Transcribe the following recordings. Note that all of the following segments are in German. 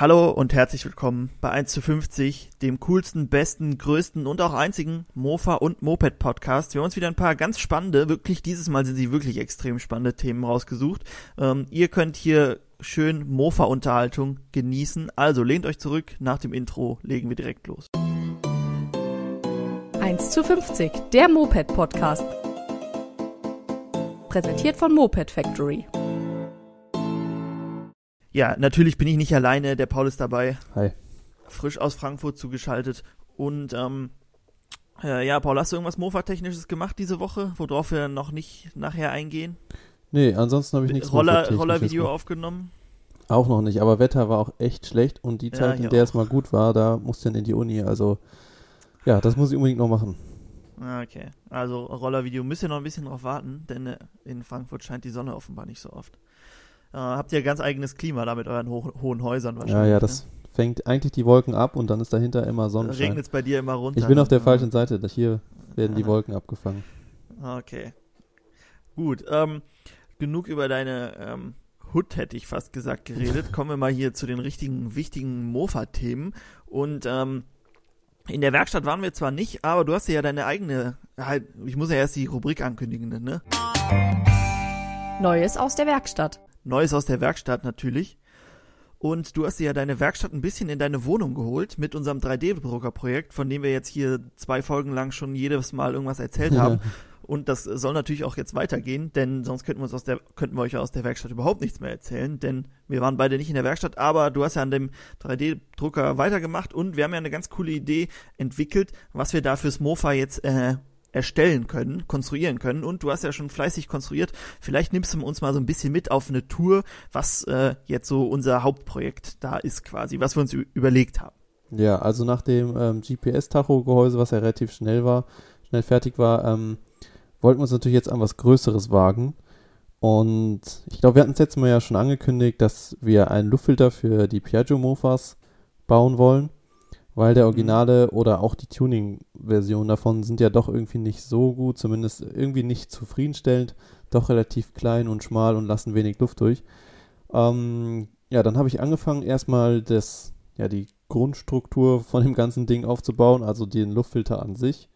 Hallo und herzlich willkommen bei 1 zu 50, dem coolsten, besten, größten und auch einzigen Mofa- und Moped-Podcast. Wir haben uns wieder ein paar ganz spannende, wirklich dieses Mal sind sie wirklich extrem spannende Themen rausgesucht. Ähm, ihr könnt hier schön Mofa-Unterhaltung genießen. Also lehnt euch zurück, nach dem Intro legen wir direkt los. 1 zu 50, der Moped-Podcast. Präsentiert von Moped Factory. Ja, natürlich bin ich nicht alleine, der Paul ist dabei. Hi. Frisch aus Frankfurt zugeschaltet. Und ähm, äh, ja, Paul, hast du irgendwas Mofa-Technisches gemacht diese Woche, worauf wir noch nicht nachher eingehen? Nee, ansonsten habe ich nichts Roller, Rollervideo aufgenommen. Auch noch nicht, aber Wetter war auch echt schlecht und die Ja, Zeit, hier in der es auch. mal gut war, da musste ich dann in die Uni. Also, ja, das muss ich unbedingt noch machen. Ah, Okay, also Rollervideo müsst ihr noch ein bisschen drauf warten, denn äh, in Frankfurt scheint die Sonne offenbar nicht so oft. Äh, habt ihr ganz eigenes Klima da mit euren ho hohen Häusern wahrscheinlich? Ja, ja, das fängt eigentlich die Wolken ab und dann ist dahinter immer ne? Sonnenschein. Regnet es bei dir immer runter? Ich bin auf der ne? falschen Seite. Hier werden die. Wolken abgefangen. Okay. Gut, ähm, genug über deine ähm, Hood, hätte ich fast gesagt, geredet. Kommen wir mal hier zu den richtigen, wichtigen Mofa-Themen. Und ähm, in der Werkstatt waren wir zwar nicht, aber du hast ja deine eigene, halt, ich muss ja erst die Rubrik ankündigen, ne? Neues aus der Werkstatt. Neues aus der Werkstatt natürlich. Und du hast dir ja deine Werkstatt ein bisschen in deine Wohnung geholt mit unserem 3D-Drucker-Projekt, von dem wir jetzt hier zwei Folgen lang schon jedes Mal irgendwas erzählt haben. Und das soll natürlich auch jetzt weitergehen, denn sonst könnten wir, uns aus der, könnten wir euch aus der Werkstatt überhaupt nichts mehr erzählen, denn wir waren beide nicht in der Werkstatt, aber du hast ja an dem 3D-Drucker weitergemacht und wir haben ja eine ganz coole Idee entwickelt, was wir da fürs Mofa jetzt äh, erstellen können, konstruieren können. Und du hast ja schon fleißig konstruiert. Vielleicht nimmst du uns mal so ein bisschen mit auf eine Tour, was äh, jetzt so unser Hauptprojekt da ist quasi, was wir uns überlegt haben. Ja, also nach dem ähm, GPS-Tacho-Gehäuse, was ja relativ schnell war, schnell fertig war, ähm, wollten wir uns natürlich jetzt an was Größeres wagen. Und ich glaube, wir hatten es letztes Mal ja schon angekündigt, dass wir einen Luftfilter für die Piaggio-Mofas bauen wollen, weil der Originale oder auch die Tuning-Version davon sind ja doch irgendwie nicht so gut, zumindest irgendwie nicht zufriedenstellend, doch relativ klein und schmal und lassen wenig Luft durch. Ähm, ja, dann habe ich angefangen, erstmal das, ja, die Grundstruktur von dem ganzen Ding aufzubauen, also den Luftfilter an sich.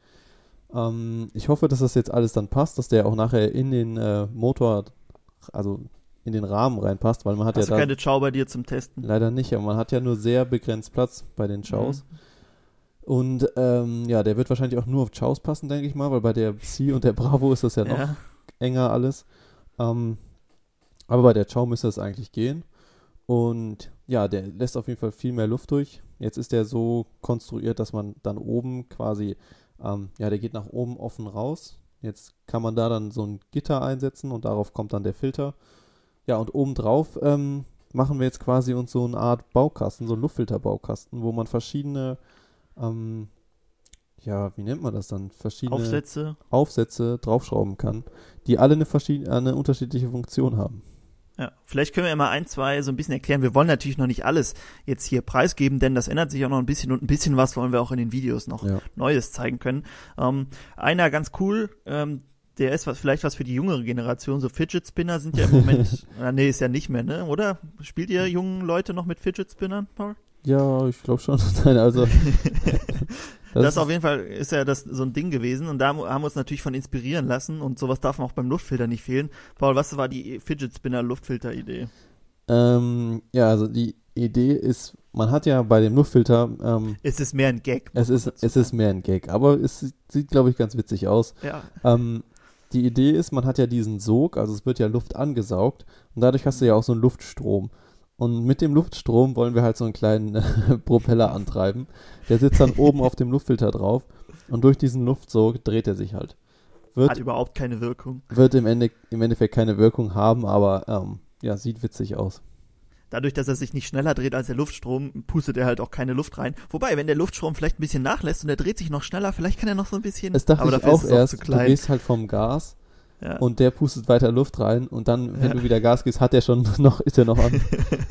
Ähm, ich hoffe, dass das jetzt alles dann passt, dass der auch nachher in den äh, Motor, also in den Rahmen reinpasst, weil man hat Hast ja du da keine Chow bei dir zum Testen? leider nicht, aber man hat ja nur sehr begrenzt Platz bei den Chows. Mhm. Und ähm, ja, der wird wahrscheinlich auch nur auf Chows passen, denke ich mal, weil bei der C und der Bravo ist das ja noch Ja. enger alles. Ähm, aber bei der Chow müsste es eigentlich gehen. Und ja, der lässt auf jeden Fall viel mehr Luft durch. Jetzt ist der so konstruiert, dass man dann oben quasi, ähm, ja, der geht nach oben offen raus. Jetzt kann man da dann so ein Gitter einsetzen und darauf kommt dann der Filter. Ja, und obendrauf ähm, machen wir jetzt quasi uns so eine Art Baukasten, so einen Luftfilterbaukasten, wo man verschiedene, ähm, ja, wie nennt man das dann? Verschiedene Aufsätze. Aufsätze draufschrauben kann, die alle eine, verschiedene, eine unterschiedliche Funktion haben. Ja, vielleicht können wir ja mal ein, zwei so ein bisschen erklären. Wir wollen natürlich noch nicht alles jetzt hier preisgeben, denn das ändert sich auch noch ein bisschen und ein bisschen was wollen wir auch in den Videos noch Ja. Neues zeigen können. Ähm, einer ganz cool, ähm, der ist was, vielleicht was für die jüngere Generation. So Fidget Spinner sind ja im Moment, äh, nee, ist ja nicht mehr, ne? Oder? Spielt ihr jungen Leute noch mit Fidget Spinnern, Paul? Ja, ich glaube schon. Nein, also. Das, das auf jeden Fall ist ja das so ein Ding gewesen und da haben wir uns natürlich von inspirieren lassen und sowas darf auch beim Luftfilter nicht fehlen. Paul, was war die Fidget Spinner Luftfilter Idee? ähm, ja, also die Idee ist, man hat ja bei dem Luftfilter, ähm, Es ist mehr ein Gag. es ist, man es ist mehr ein Gag, aber es sieht- sieht, glaube ich, ganz witzig aus. Ja, Ähm, die Idee ist, man hat ja diesen Sog, also es wird ja Luft angesaugt und dadurch hast du ja auch so einen Luftstrom. Und mit dem Luftstrom wollen wir halt so einen kleinen äh, Propeller antreiben. Der sitzt dann oben auf dem Luftfilter drauf und durch diesen Luftsog dreht er sich halt. Wird, hat überhaupt keine Wirkung. wird im, Ende, im Endeffekt keine Wirkung haben, aber ähm, ja, sieht witzig aus. Dadurch, dass er sich nicht schneller dreht als der Luftstrom, pustet er halt auch keine Luft rein. Wobei, wenn der Luftstrom vielleicht ein bisschen nachlässt und er dreht sich noch schneller, vielleicht kann er noch so ein bisschen. Das dachte aber ich auch erst. zu du gehst halt vom Gas ja. und der pustet weiter Luft rein und dann, wenn Ja. du wieder Gas gibst, hat er schon noch, ist er noch an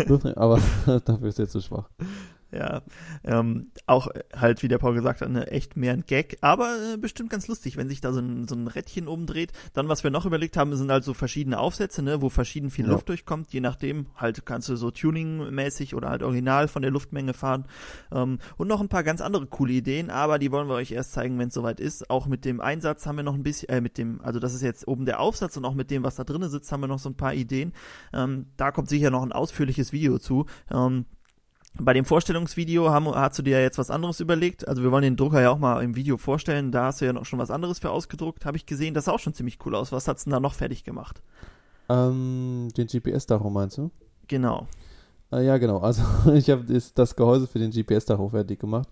Luft rein, aber dafür ist er zu schwach. Ja, ähm, auch halt, wie der Paul gesagt hat, ne, echt mehr ein Gag, aber äh, bestimmt ganz lustig, wenn sich da so ein, so ein Rädchen oben dreht. Dann, was wir noch überlegt haben, sind halt so verschiedene Aufsätze, ne, wo verschieden viel Ja. Luft durchkommt, je nachdem, halt kannst du so Tuning-mäßig oder halt original von der Luftmenge fahren. Ähm, und noch ein paar ganz andere coole Ideen, aber die wollen wir euch erst zeigen, wenn es soweit ist. Auch mit dem Einsatz haben wir noch ein bisschen, äh, mit dem, also das ist jetzt oben der Aufsatz und auch mit dem, was da drinnen sitzt, haben wir noch so ein paar Ideen. Ähm, da kommt sicher noch ein ausführliches Video zu. Ähm, bei dem Vorstellungsvideo haben, hast du dir ja jetzt was anderes überlegt. Also wir wollen den Drucker ja auch mal im Video vorstellen. Da hast du ja noch schon was anderes für ausgedruckt, habe ich gesehen. Das sah auch schon ziemlich cool aus. Was hat's denn da noch fertig gemacht? Ähm, den GPS-Tacho meinst du? Genau. Äh, ja, genau. Also ich habe das, das Gehäuse für den GPS-Tacho fertig gemacht.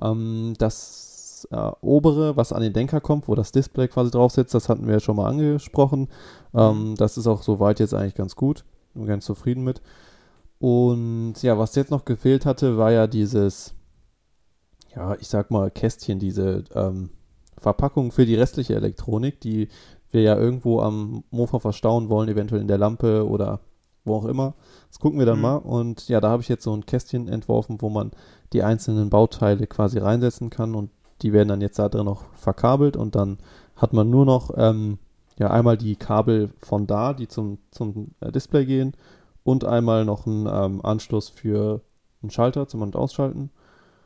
Ähm, das äh, obere, was an den Denker kommt, wo das Display quasi drauf sitzt, das hatten wir ja schon mal angesprochen. Ähm, das ist auch soweit jetzt eigentlich ganz gut. Bin ganz zufrieden mit. Und ja, was jetzt noch gefehlt hatte, war ja dieses, ja, ich sag mal, Kästchen, diese ähm, Verpackung für die restliche Elektronik, die wir ja irgendwo am Mofa verstauen wollen, eventuell in der Lampe oder wo auch immer. Das gucken wir dann Mhm. mal. Und ja, da habe ich jetzt so ein Kästchen entworfen, wo man die einzelnen Bauteile quasi reinsetzen kann und die werden dann jetzt da drin noch verkabelt und dann hat man nur noch ähm, ja einmal die Kabel von da, die zum, zum äh, Display gehen und einmal noch einen ähm, Anschluss für einen Schalter zum An- und Ausschalten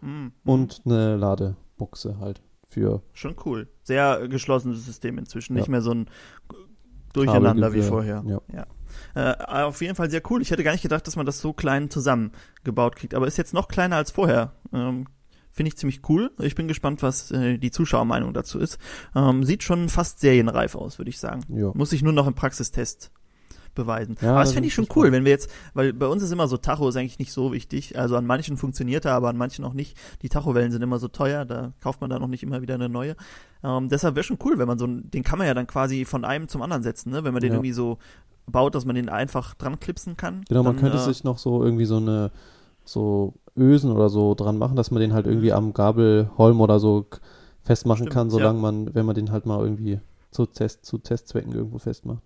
Mhm. und eine Ladebuchse halt für Schon cool. Sehr äh, geschlossenes System inzwischen. Nicht Ja. mehr so ein Durcheinander wie vorher. Ja. Äh, auf jeden Fall sehr cool. Ich hätte gar nicht gedacht, dass man das so klein zusammengebaut kriegt. Aber ist jetzt noch kleiner als vorher. Ähm, Finde ich ziemlich cool. Ich bin gespannt, was äh, die Zuschauermeinung dazu ist. Ähm, sieht schon fast serienreif aus, würde ich sagen. Ja. Muss ich nur noch im Praxistest beweisen. Ja, aber das da finde ich schon cool, wenn wir jetzt, weil bei uns ist immer so, Tacho ist eigentlich nicht so wichtig. Also an manchen funktioniert er, aber an manchen auch nicht. Die Tachowellen sind immer so teuer, da kauft man da noch nicht immer wieder eine neue. Ähm, deshalb wäre schon cool, wenn man so, einen- den kann man ja dann quasi von einem zum anderen setzen, ne? Wenn man den Ja. irgendwie so baut, dass man den einfach dran klipsen kann. Genau, man dann, könnte äh, sich noch so irgendwie so eine so Ösen oder so dran machen, dass man den halt irgendwie am Gabelholm oder so festmachen Stimmt, kann, ja. solange man, wenn man den halt mal irgendwie zu Test, zu Testzwecken irgendwo festmacht.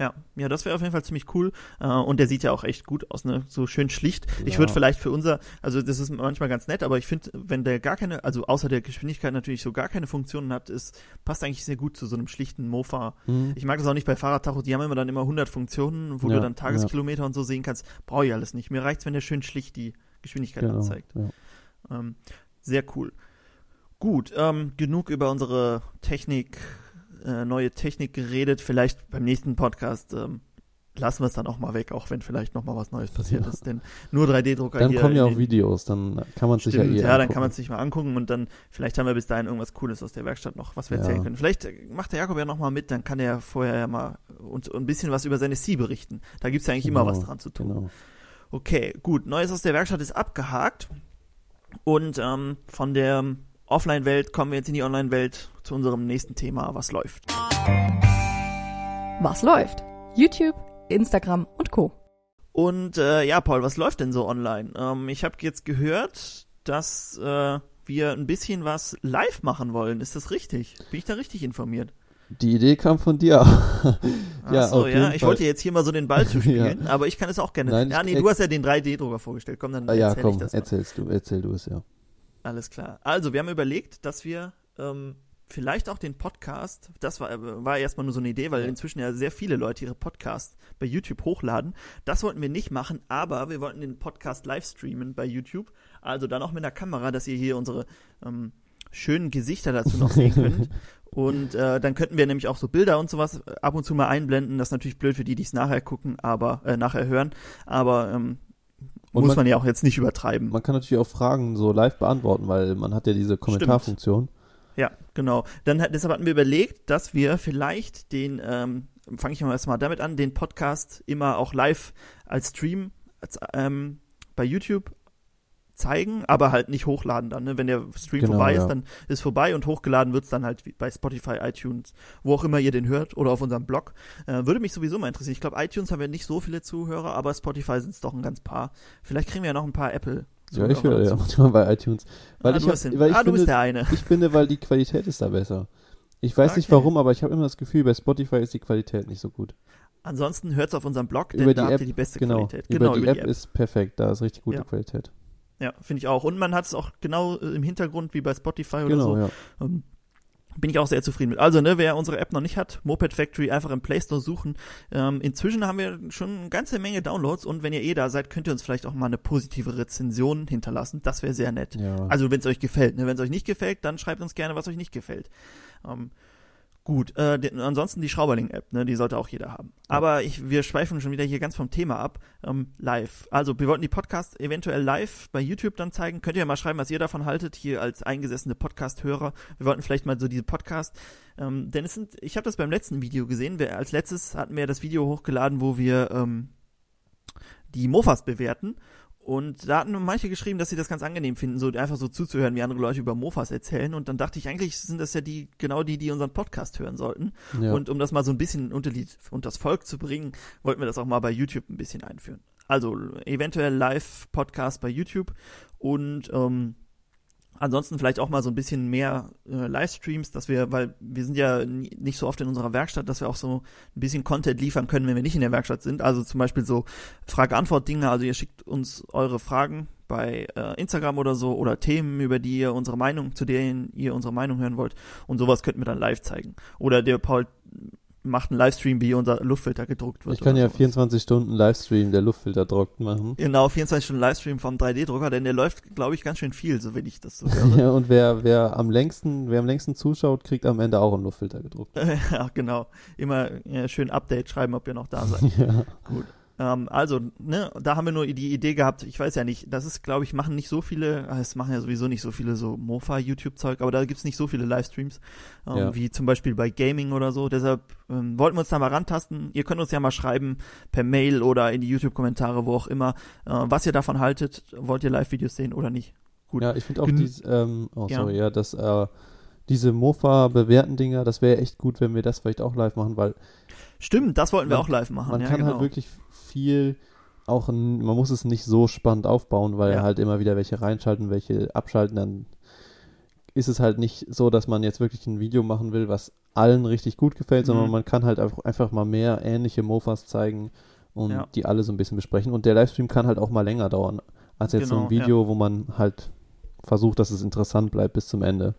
Ja, ja, das wäre auf jeden Fall ziemlich cool. Äh, und der sieht ja auch echt gut aus, ne? So schön schlicht. Ich Ja. würde vielleicht für unser, also das ist manchmal ganz nett, aber ich finde, wenn der gar keine, also außer der Geschwindigkeit natürlich so gar keine Funktionen hat, ist, passt eigentlich sehr gut zu so einem schlichten Mofa. Mhm. Ich mag das auch nicht bei Fahrradtachos, die haben immer dann immer 100 Funktionen, wo Ja, du dann Tageskilometer und so sehen kannst. Brauche ich alles nicht. Mir reicht's, wenn der schön schlicht die Geschwindigkeit genau. anzeigt. Ja. Ähm, sehr cool. Gut, ähm, genug über unsere Technik, äh, neue Technik geredet. Vielleicht beim nächsten Podcast ähm, lassen wir es dann auch mal weg, auch wenn vielleicht noch mal was Neues passiert Ja. ist. Denn nur 3D-Drucker Dann kommen ja auch Videos, dann kann man sich ja eh ja, dann angucken. kann man es sich mal angucken und dann vielleicht haben wir bis dahin irgendwas Cooles aus der Werkstatt noch, was wir Ja. erzählen können. Vielleicht äh, macht der Jakob ja noch mal mit, dann kann er ja vorher ja mal uns ein bisschen was über seine C berichten. Da gibt's ja eigentlich immer Genau, was dran zu tun. Genau. Okay, gut. Neues aus der Werkstatt ist abgehakt. Und ähm, von der Offline-Welt kommen wir jetzt in die Online-Welt zu unserem nächsten Thema, was läuft. Was läuft? YouTube, Instagram und Co. Und äh, ja, Paul, was läuft denn so online? Ähm, ich habe jetzt gehört, dass äh, wir ein bisschen was live machen wollen. Ist das richtig? Bin ich da richtig informiert? Die Idee kam von dir. ja, Ach so, auf ja. jeden Ich Fall. wollte jetzt hier mal so den Ball zu spielen, aber ich kann es auch gerne. Nein, ja, nee, du hast ja den 3D-Drucker vorgestellt. Komm, dann Ah, ja, erzähl komm, ich das mal. erzählst du, erzähl du es ja. Alles klar. Also, wir haben überlegt, dass wir ähm, vielleicht auch den Podcast, das war, war erstmal nur so eine Idee, weil inzwischen ja sehr viele Leute ihre Podcasts bei YouTube hochladen. Das wollten wir nicht machen, aber wir wollten den Podcast live streamen bei YouTube. Also dann auch mit einer Kamera, dass ihr hier unsere ähm, schönen Gesichter dazu noch sehen könnt. Und äh, dann könnten wir nämlich auch so Bilder und sowas äh, ab und zu mal einblenden. Das ist natürlich blöd für die, die es nachher gucken, aber äh, nachher hören. Aber ähm, Und muss man- man, ja auch jetzt nicht übertreiben. Man kann natürlich auch Fragen so live beantworten, weil man hat ja diese Kommentarfunktion. Ja, genau. Dann hat, deshalb hatten wir überlegt, dass wir vielleicht den, ähm, fange ich mal erstmal damit an, den Podcast immer auch live als Stream als, ähm, bei YouTube zeigen, aber halt nicht hochladen dann. Ne? Wenn der Stream Genau, vorbei ja. ist, dann ist vorbei und hochgeladen wird's dann halt bei Spotify, iTunes, wo auch immer ihr den hört oder auf unserem Blog. Äh, würde mich sowieso mal interessieren. Ich glaube, iTunes haben wir nicht so viele Zuhörer, aber Spotify sind es doch ein ganz paar. Vielleicht kriegen wir ja noch ein paar Apple. Ja, ich höre ja dazu. manchmal bei iTunes. Weil ah, ich, du, hab, weil ich ah, du bist finde, der eine. ich finde, weil die Qualität ist da besser. Ich weiß nicht Okay. warum, aber ich habe immer das Gefühl, bei Spotify ist die Qualität nicht so gut. Ansonsten hört's auf unserem Blog, denn Über da die habt App, ihr die beste Genau, Qualität. über die App, ist perfekt, da ist richtig gute Ja. Qualität. Ja, finde ich auch. Und man hat es auch genau äh, im Hintergrund wie bei Spotify oder Genau, so. ja. Ähm, bin ich auch sehr zufrieden mit. Also, ne, wer unsere App noch nicht hat, Moped Factory einfach im Play Store suchen. Ähm, inzwischen haben wir schon eine ganze Menge Downloads und wenn ihr eh da seid, könnt ihr uns vielleicht auch mal eine positive Rezension hinterlassen. Das wäre sehr nett. ja. Also, wenn es euch gefällt. Ne? Wenn es euch nicht gefällt, dann schreibt uns gerne, was euch nicht gefällt. Ähm, gut, äh, die, ansonsten die Schrauberling-App, ne, die sollte auch jeder haben. Ja. Aber ich, wir schweifen schon wieder hier ganz vom Thema ab. Ähm, live. Also, wir wollten die Podcasts eventuell live bei YouTube dann zeigen. Könnt ihr ja mal schreiben, was ihr davon haltet, hier als eingesessene Podcast-Hörer. Wir wollten vielleicht mal so diese Podcast, ähm, denn es sind, ich habe das beim letzten Video gesehen. Wir, als letztes hatten wir das Video hochgeladen, wo wir ähm, die Mofas bewerten. Und da hatten manche geschrieben, dass sie das ganz angenehm finden, so einfach so zuzuhören, wie andere Leute über Mofas erzählen. Und dann dachte ich, eigentlich sind das ja die, genau die, die unseren Podcast hören sollten. ja. Und um das mal so ein bisschen unter die, unter das Volk zu bringen, wollten wir das auch mal bei YouTube ein bisschen einführen. Also eventuell Live-Podcast bei YouTube und ähm, ansonsten vielleicht auch mal so ein bisschen mehr äh, Livestreams, dass wir, weil wir sind ja nicht so oft in unserer Werkstatt, dass wir auch so ein bisschen Content liefern können, wenn wir nicht in der Werkstatt sind. Also zum Beispiel so Frage-Antwort-Dinge, also ihr schickt uns eure Fragen bei äh, Instagram oder so oder Themen, über die ihr unsere Meinung, zu denen ihr unsere Meinung hören wollt und sowas könnten wir dann live zeigen. Oder der Paul macht einen Livestream, wie unser Luftfilter gedruckt wird. ich kann ja sowas. 24 Stunden Livestream der Luftfilter trocken machen. Genau, 24 Stunden Livestream vom 3D-Drucker, denn der läuft, glaube ich, ganz schön viel, so wenn ich das so höre. Ja, und wer, wer am längsten, wer am längsten zuschaut, kriegt am Ende auch einen Luftfilter gedruckt. ja, genau. Immer ja, schön Update schreiben, ob ihr noch da seid. ja. Gut. Ähm, also, ne, da haben wir nur die Idee gehabt, ich weiß ja nicht, das ist, glaube ich, machen nicht so viele, ah, es machen ja sowieso nicht so viele so Mofa-YouTube-Zeug, aber da gibt's nicht so viele Livestreams, ähm, Ja. wie zum Beispiel bei Gaming oder so. Deshalb ähm, wollten wir uns da mal rantasten. Ihr könnt uns ja mal schreiben, per Mail oder in die YouTube-Kommentare, wo auch immer, äh, was ihr davon haltet. Wollt ihr Live-Videos sehen oder nicht? Gut. Ja, ich finde auch Gen- dies, ähm, oh Ja. sorry, ja, das, äh, diese Mofa-bewerten Dinger, das wäre echt gut, wenn wir das vielleicht auch live machen, weil Stimmt, das wollten wir Man- auch live machen. man ja, kann genau. halt wirklich viel auch, ein, man muss es nicht so spannend aufbauen, weil Ja. halt immer wieder welche reinschalten, welche abschalten, dann ist es halt nicht so, dass man jetzt wirklich ein Video machen will, was allen richtig gut gefällt, sondern Mhm. man kann halt einfach, einfach mal mehr ähnliche Mofas zeigen und Ja. die alle so ein bisschen besprechen. Und der Livestream kann halt auch mal länger dauern, als jetzt so Genau, ein Video, wo man halt versucht, dass es interessant bleibt bis zum Ende.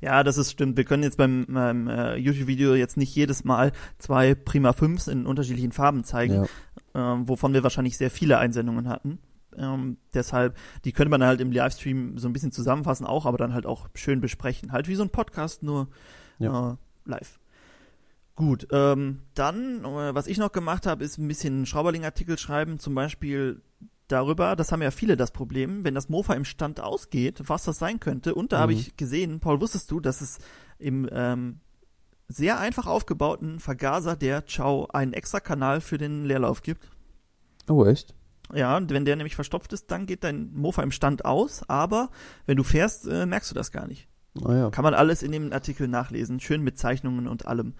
Ja, das ist stimmt. Wir können jetzt beim, beim äh, YouTube-Video jetzt nicht jedes Mal zwei Prima 5s in unterschiedlichen Farben zeigen, Ja. ähm, wovon wir wahrscheinlich sehr viele Einsendungen hatten. Ähm, deshalb, die könnte man halt im Livestream so ein bisschen zusammenfassen auch, aber dann halt auch schön besprechen. Halt wie so ein Podcast, nur Ja. äh, live. Gut, ähm, dann, äh, was ich noch gemacht habe, ist ein bisschen Schrauberling-Artikel schreiben, zum Beispiel darüber, das haben ja viele das Problem, wenn das Mofa im Stand ausgeht, was das sein könnte. Und da habe Mhm. ich gesehen, Paul, wusstest du, dass es im ähm, sehr einfach aufgebauten Vergaser der Ciao einen extra Kanal für den Leerlauf gibt? Oh, echt? Ja, und wenn der nämlich verstopft ist, dann geht dein Mofa im Stand aus, aber wenn du fährst, äh, merkst du das gar nicht. Ah ja. Kann man alles in dem Artikel nachlesen, schön mit Zeichnungen und allem.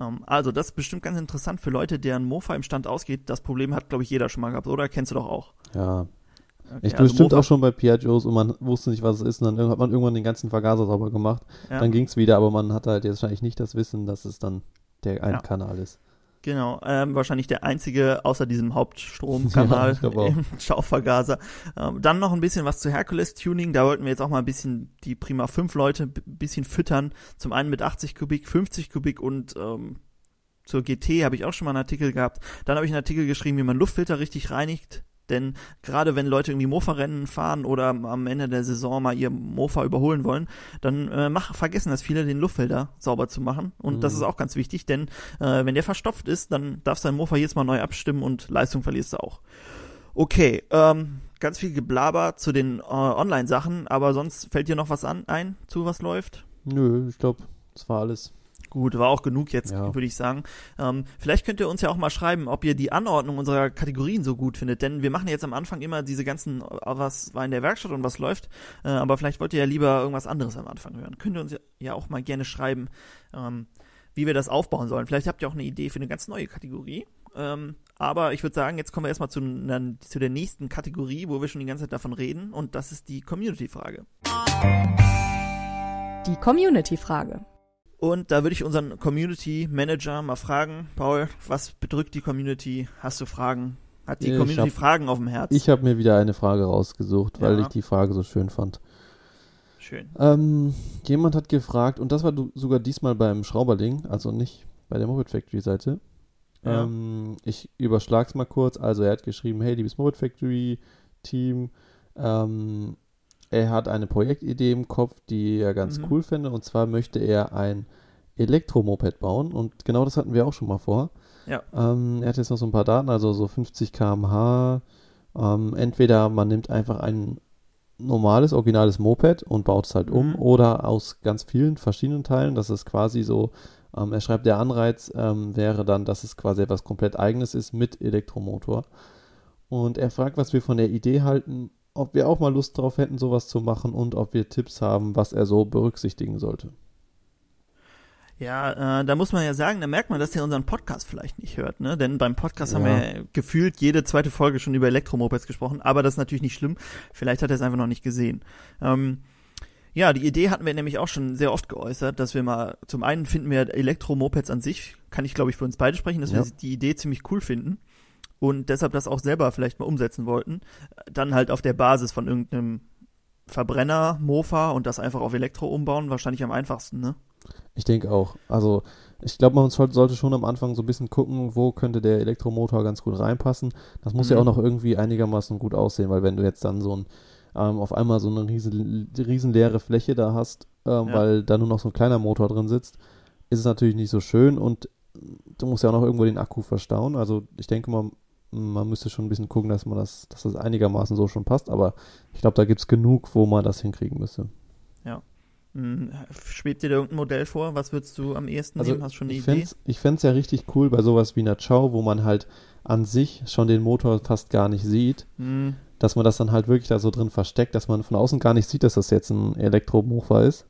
Ähm, also, das ist bestimmt ganz interessant für Leute, deren Mofa im Stand ausgeht. Das Problem hat, glaube ich, jeder schon mal gehabt, oder? Kennst du doch auch. Ja. Okay, Ich also bestimmt Mofa- auch schon bei Piaggios und man wusste nicht, was es ist. Und dann hat man irgendwann den ganzen Vergaser sauber gemacht. Ja, Dann ging's wieder, aber man hatte halt jetzt wahrscheinlich nicht das Wissen, dass es dann der ein Ja. Kanal ist. Genau. Ähm, wahrscheinlich der einzige außer diesem Hauptstromkanal Ja, auch. im Schauvergaser. Ähm, dann noch ein bisschen was zu Hercules-Tuning. Da wollten wir jetzt auch mal ein bisschen die Prima 5 Leute ein bisschen füttern. Zum einen mit 80 Kubik, 50 Kubik und ähm, zur GT habe ich auch schon mal einen Artikel gehabt. Dann habe ich einen Artikel geschrieben, wie man Luftfilter richtig reinigt. Denn gerade wenn Leute irgendwie Mofa-Rennen fahren oder am Ende der Saison mal ihr Mofa überholen wollen, dann äh, mach, vergessen das viele, den Luftfilter sauber zu machen. Und das Mhm. ist auch ganz wichtig, denn äh, wenn der verstopft ist, dann darfst du dein Mofa jedes Mal neu abstimmen und Leistung verlierst du auch. Okay, ähm, ganz viel Geblaber zu den äh, Online-Sachen, aber sonst fällt dir noch was an ein, zu was läuft? Nö, ich glaube, das war alles. Gut, war auch genug jetzt, Ja. würde ich sagen. Ähm, vielleicht könnt ihr uns ja auch mal schreiben, ob ihr die Anordnung unserer Kategorien so gut findet, denn wir machen jetzt am Anfang immer diese ganzen, äh, was war in der Werkstatt und was läuft, äh, aber vielleicht wollt ihr ja lieber irgendwas anderes am Anfang hören. Könnt ihr uns ja- ja auch mal gerne schreiben, ähm, wie wir das aufbauen sollen. Vielleicht habt ihr auch eine Idee für eine ganz neue Kategorie. Ähm, aber ich würde sagen, jetzt kommen wir erstmal zu, einer- zu der nächsten Kategorie, wo wir schon die ganze Zeit davon reden, und das ist die Community-Frage. Die Community-Frage. Und da würde ich unseren Community Manager mal fragen, Paul, was bedrückt die Community? Hast du Fragen? Hat die Ich Community hab- Fragen auf dem Herz? Ich habe mir wieder eine Frage rausgesucht, weil Ja. ich die Frage so schön fand. Schön. Ähm, jemand hat gefragt, und das war du, sogar diesmal beim Schrauberling, also nicht bei der Moped Factory Seite. Ja. Ähm, ich überschlag's mal kurz. Also er hat geschrieben, hey, liebes Moped Factory Team, ähm, er hat eine Projektidee im Kopf, die er ganz Mhm. cool fände, und zwar möchte er ein Elektromoped bauen, und genau das hatten wir auch schon mal vor. Ja. Ähm, er hat jetzt noch so ein paar Daten, also so 50 km/h. Ähm, entweder man nimmt einfach ein normales, originales Moped und baut es halt um Mhm. oder aus ganz vielen verschiedenen Teilen. Das ist quasi so, ähm, er schreibt, der Anreiz ähm, wäre dann, dass es quasi etwas komplett eigenes ist mit Elektromotor. Und er fragt, was wir von der Idee halten, ob wir auch mal Lust drauf hätten, sowas zu machen und ob wir Tipps haben, was er so berücksichtigen sollte. Ja, äh, da muss man ja sagen, da merkt man, dass er unseren Podcast vielleicht nicht hört, ne? Denn beim Podcast haben Ja. wir gefühlt jede zweite Folge schon über Elektromopeds gesprochen, aber das ist natürlich nicht schlimm. Vielleicht hat er es einfach noch nicht gesehen. Ähm, ja, die Idee hatten wir nämlich auch schon sehr oft geäußert, dass wir mal, zum einen finden wir Elektromopeds an sich, kann ich glaube ich für uns beide sprechen, dass Ja. wir die Idee ziemlich cool finden und deshalb das auch selber vielleicht mal umsetzen wollten. Dann halt auf der Basis von irgendeinem Verbrenner, Mofa und das einfach auf Elektro umbauen, wahrscheinlich am einfachsten, ne? Ich denke auch. Also, ich glaube, man soll- sollte schon am Anfang so ein bisschen gucken, wo könnte der Elektromotor ganz gut reinpassen. Das muss ja Mhm. auch noch irgendwie einigermaßen gut aussehen, weil wenn du jetzt dann so ein, ähm, auf einmal so eine riesen, riesen leere Fläche da hast, ähm, Ja. weil da nur noch so ein kleiner Motor drin sitzt, ist es natürlich nicht so schön und du musst ja auch noch irgendwo den Akku verstauen. Also, ich denke mal, man müsste schon ein bisschen gucken, dass man das, dass das einigermaßen so schon passt, aber ich glaube, da gibt es genug, wo man das hinkriegen müsste. Hm, Schwebt dir da irgendein Modell vor? Was würdest du am ehesten Also nehmen? Hast du schon eine ich Idee? fänd's, ich fänd's ja richtig cool bei sowas wie einer Chow, wo man halt an sich schon den Motor fast gar nicht sieht, Hm, dass man das dann halt wirklich da so drin versteckt, dass man von außen gar nicht sieht, dass das jetzt ein Elektromofa ist.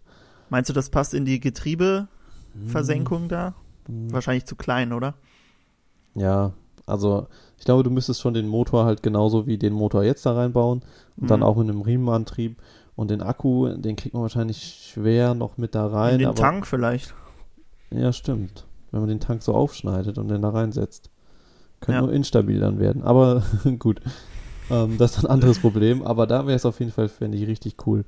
meinst du, das passt in die Getriebeversenkung da? Hm. Wahrscheinlich zu klein, oder? Ja, also ich glaube, du müsstest schon den Motor halt genauso wie den Motor jetzt da reinbauen und dann Mhm. auch mit einem Riemenantrieb und den Akku, den kriegt man wahrscheinlich schwer noch mit da rein. in den aber, Tank vielleicht. Ja, stimmt. Wenn man den Tank so aufschneidet und den da reinsetzt. Könnte Ja. nur instabil dann werden. Aber gut. Ähm, das ist ein anderes Problem. Aber da wäre es auf jeden Fall, fände ich, richtig cool.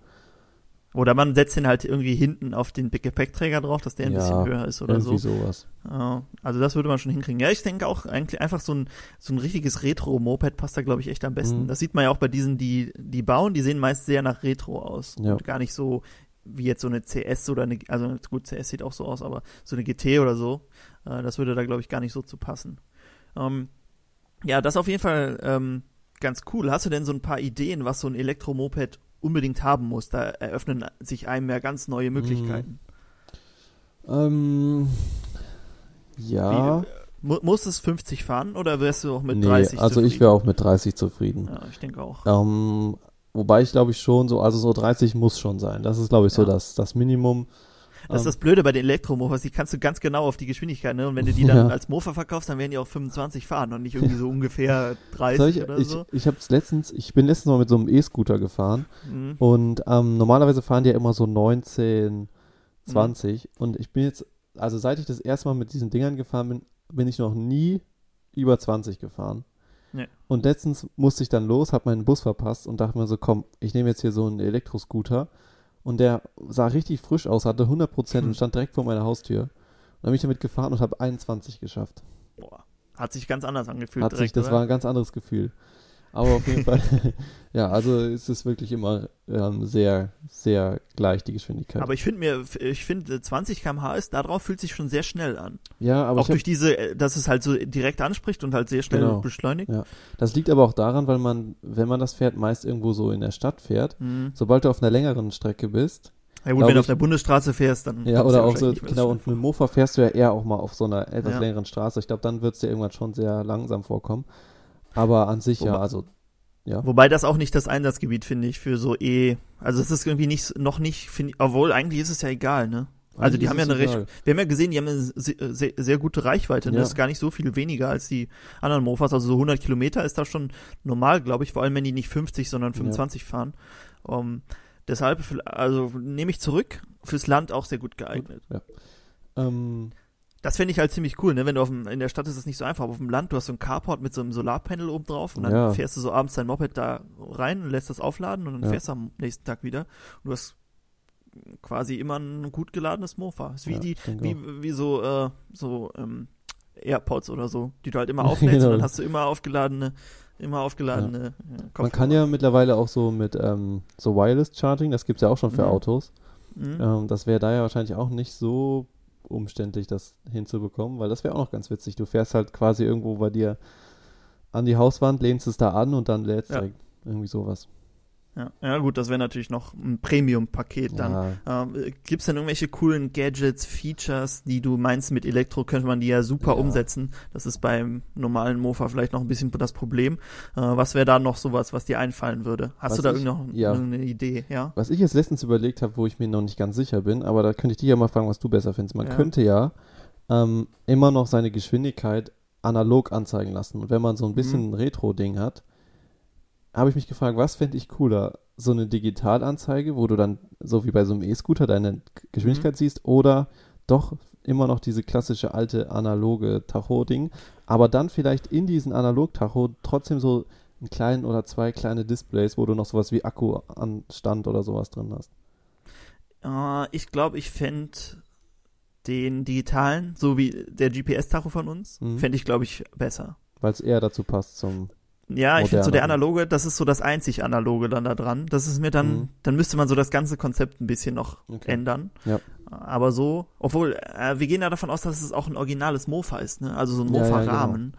Oder man setzt den halt irgendwie hinten auf den Gepäckträger drauf, dass der ein Ja, bisschen höher ist oder so. Irgendwie sowas. Ja, also das würde man schon hinkriegen. Ja, ich denke auch eigentlich einfach so ein, so ein richtiges Retro-Moped passt da, glaube ich, echt am besten. Mhm. Das sieht man ja auch bei diesen, die, die bauen, die sehen meist sehr nach Retro aus. Ja. Und gar nicht so wie jetzt so eine CS oder eine, also gut, CS sieht auch so aus, aber so eine GT oder so, äh, das würde da, glaube ich, gar nicht so zu passen. Ähm, ja, das auf jeden Fall ähm, ganz cool. Hast du denn so ein paar Ideen, was so ein Elektromoped unbedingt haben muss? Da eröffnen sich einem ja ganz neue Möglichkeiten. Ähm, ja. Wie, äh, mu muss es 50 fahren oder wärst du auch mit nee, 30 also ich zufrieden? wäre auch mit 30 zufrieden. Ja, ich denke auch. Ähm, wobei ich glaube ich schon so, also so 30 muss schon sein. Das ist glaube ich so Ja. das, das Minimum. Das ist Ähm, das Blöde bei den Elektromofas, die kannst du ganz genau auf die Geschwindigkeit, ne? Und wenn du die dann Ja. als Mofa verkaufst, dann werden die auch 25 fahren und nicht irgendwie so ungefähr 30 soll ich, oder ich, so. ich habe letztens, ich bin letztens mal mit so einem E-Scooter gefahren Mhm. und ähm, normalerweise fahren die ja immer so 19, Mhm. 20 und ich bin jetzt, also seit ich das erste Mal mit diesen Dingern gefahren bin, bin ich noch nie über 20 gefahren. Nee. Und letztens musste ich dann los, habe meinen Bus verpasst und dachte mir so, komm, ich nehme jetzt hier so einen Elektroscooter und der sah richtig frisch aus, hatte 100% Hm. und stand direkt vor meiner Haustür. Und dann bin ich damit gefahren und habe 21 geschafft. Boah. Hat sich ganz anders angefühlt Hat sich, direkt, das oder? war ein ganz anderes Gefühl. Aber auf jeden Fall, ja, also es ist wirklich immer ähm, sehr, sehr gleich die Geschwindigkeit. Aber ich finde mir, ich finde 20 km/h ist, darauf fühlt sich schon sehr schnell an. ja, aber auch ich hab, durch diese, äh, dass es halt so direkt anspricht und halt sehr schnell Genau. beschleunigt. Ja. das liegt aber auch daran, weil man, wenn man das fährt, meist irgendwo so in der Stadt fährt. Mhm. Sobald du auf einer längeren Strecke bist, Ja gut, wenn du auf der Bundesstraße fährst, dann ja, oder auch so, genau, und mit dem Mofa fährst du ja eher auch mal auf so einer etwas Ja. längeren Straße. Ich glaube, dann wird es dir irgendwann schon sehr langsam vorkommen. Aber an sich ja, Wobei- also, ja. Wobei das auch nicht das Einsatzgebiet, finde ich, für so E. Also es ist irgendwie nicht, noch nicht, finde ich, obwohl eigentlich ist es ja egal, ne? Also die Eigentlich haben ja eine recht, wir haben ja gesehen, die haben eine sehr, sehr, gute Reichweite, ne? Ja. Das ist gar nicht so viel weniger als die anderen Mofas. Also so 100 Kilometer ist da schon normal, glaube ich, vor allem wenn die nicht 50, sondern 25 fahren. Um, deshalb, also nehme ich zurück, fürs Land auch sehr gut geeignet. Ja. Ähm, Das fände ich halt ziemlich cool, ne? Wenn du auf dem, in der Stadt ist es nicht so einfach, aber auf dem Land, du hast so ein Carport mit so einem Solarpanel oben drauf und dann Ja. fährst du so abends dein Moped da rein und lässt das aufladen und dann Ja. fährst du am nächsten Tag wieder. Und du hast quasi immer ein gut geladenes Mofa. Ist wie Ja, die, wie, wie so, äh, so, ähm, AirPods oder so, die du halt immer auflädst Genau. und dann hast du immer aufgeladene, immer aufgeladene. Man Kopfhörer. kann ja mittlerweile auch so mit ähm, so Wireless Charging, das gibt's ja auch schon für Mhm. Autos. Mhm. Ähm, das wäre da ja wahrscheinlich auch nicht so umständlich, das hinzubekommen, weil das wäre auch noch ganz witzig. Du fährst halt quasi irgendwo bei dir an die Hauswand, lehnst es da an und dann lädst Ja. direkt irgendwie sowas. Ja. ja, gut, das wäre natürlich noch ein Premium-Paket dann. Ja, Ähm, Gibt es denn irgendwelche coolen Gadgets, Features, die du meinst, mit Elektro könnte man die ja super Ja. umsetzen? Das ist beim normalen Mofa vielleicht noch ein bisschen das Problem. Äh, was wäre da noch sowas, was dir einfallen würde? Hast Was du da ich- noch ja. irgendeine Idee? Ja. Was ich jetzt letztens überlegt habe, wo ich mir noch nicht ganz sicher bin, aber da könnte ich dich ja mal fragen, was du besser findest. Man könnte ja ähm, immer noch seine Geschwindigkeit analog anzeigen lassen. Und wenn man so ein bisschen ein Retro-Ding hat, habe ich mich gefragt, was fände ich cooler? So eine Digitalanzeige, wo du dann, so wie bei so einem E-Scooter, deine Geschwindigkeit siehst, oder doch immer noch diese klassische alte analoge Tacho-Ding, aber dann vielleicht in diesen Analog-Tacho trotzdem so einen kleinen oder zwei kleine Displays, wo du noch sowas wie Akkuanstand oder sowas drin hast. Äh, ich glaube, ich fände den digitalen, so wie der GPS-Tacho von uns, Mhm. fände ich, glaube ich, besser. Weil es eher dazu passt zum. Ja, ich finde so der analoge, das ist so das einzig analoge dann da dran. Das ist mir dann, Mhm. dann müsste man so das ganze Konzept ein bisschen noch Okay. ändern. Ja. Aber so, obwohl, äh, wir gehen ja davon aus, dass es auch ein originales Mofa ist, ne? Also so ein Ja, ja, genau. Mofa-Rahmen.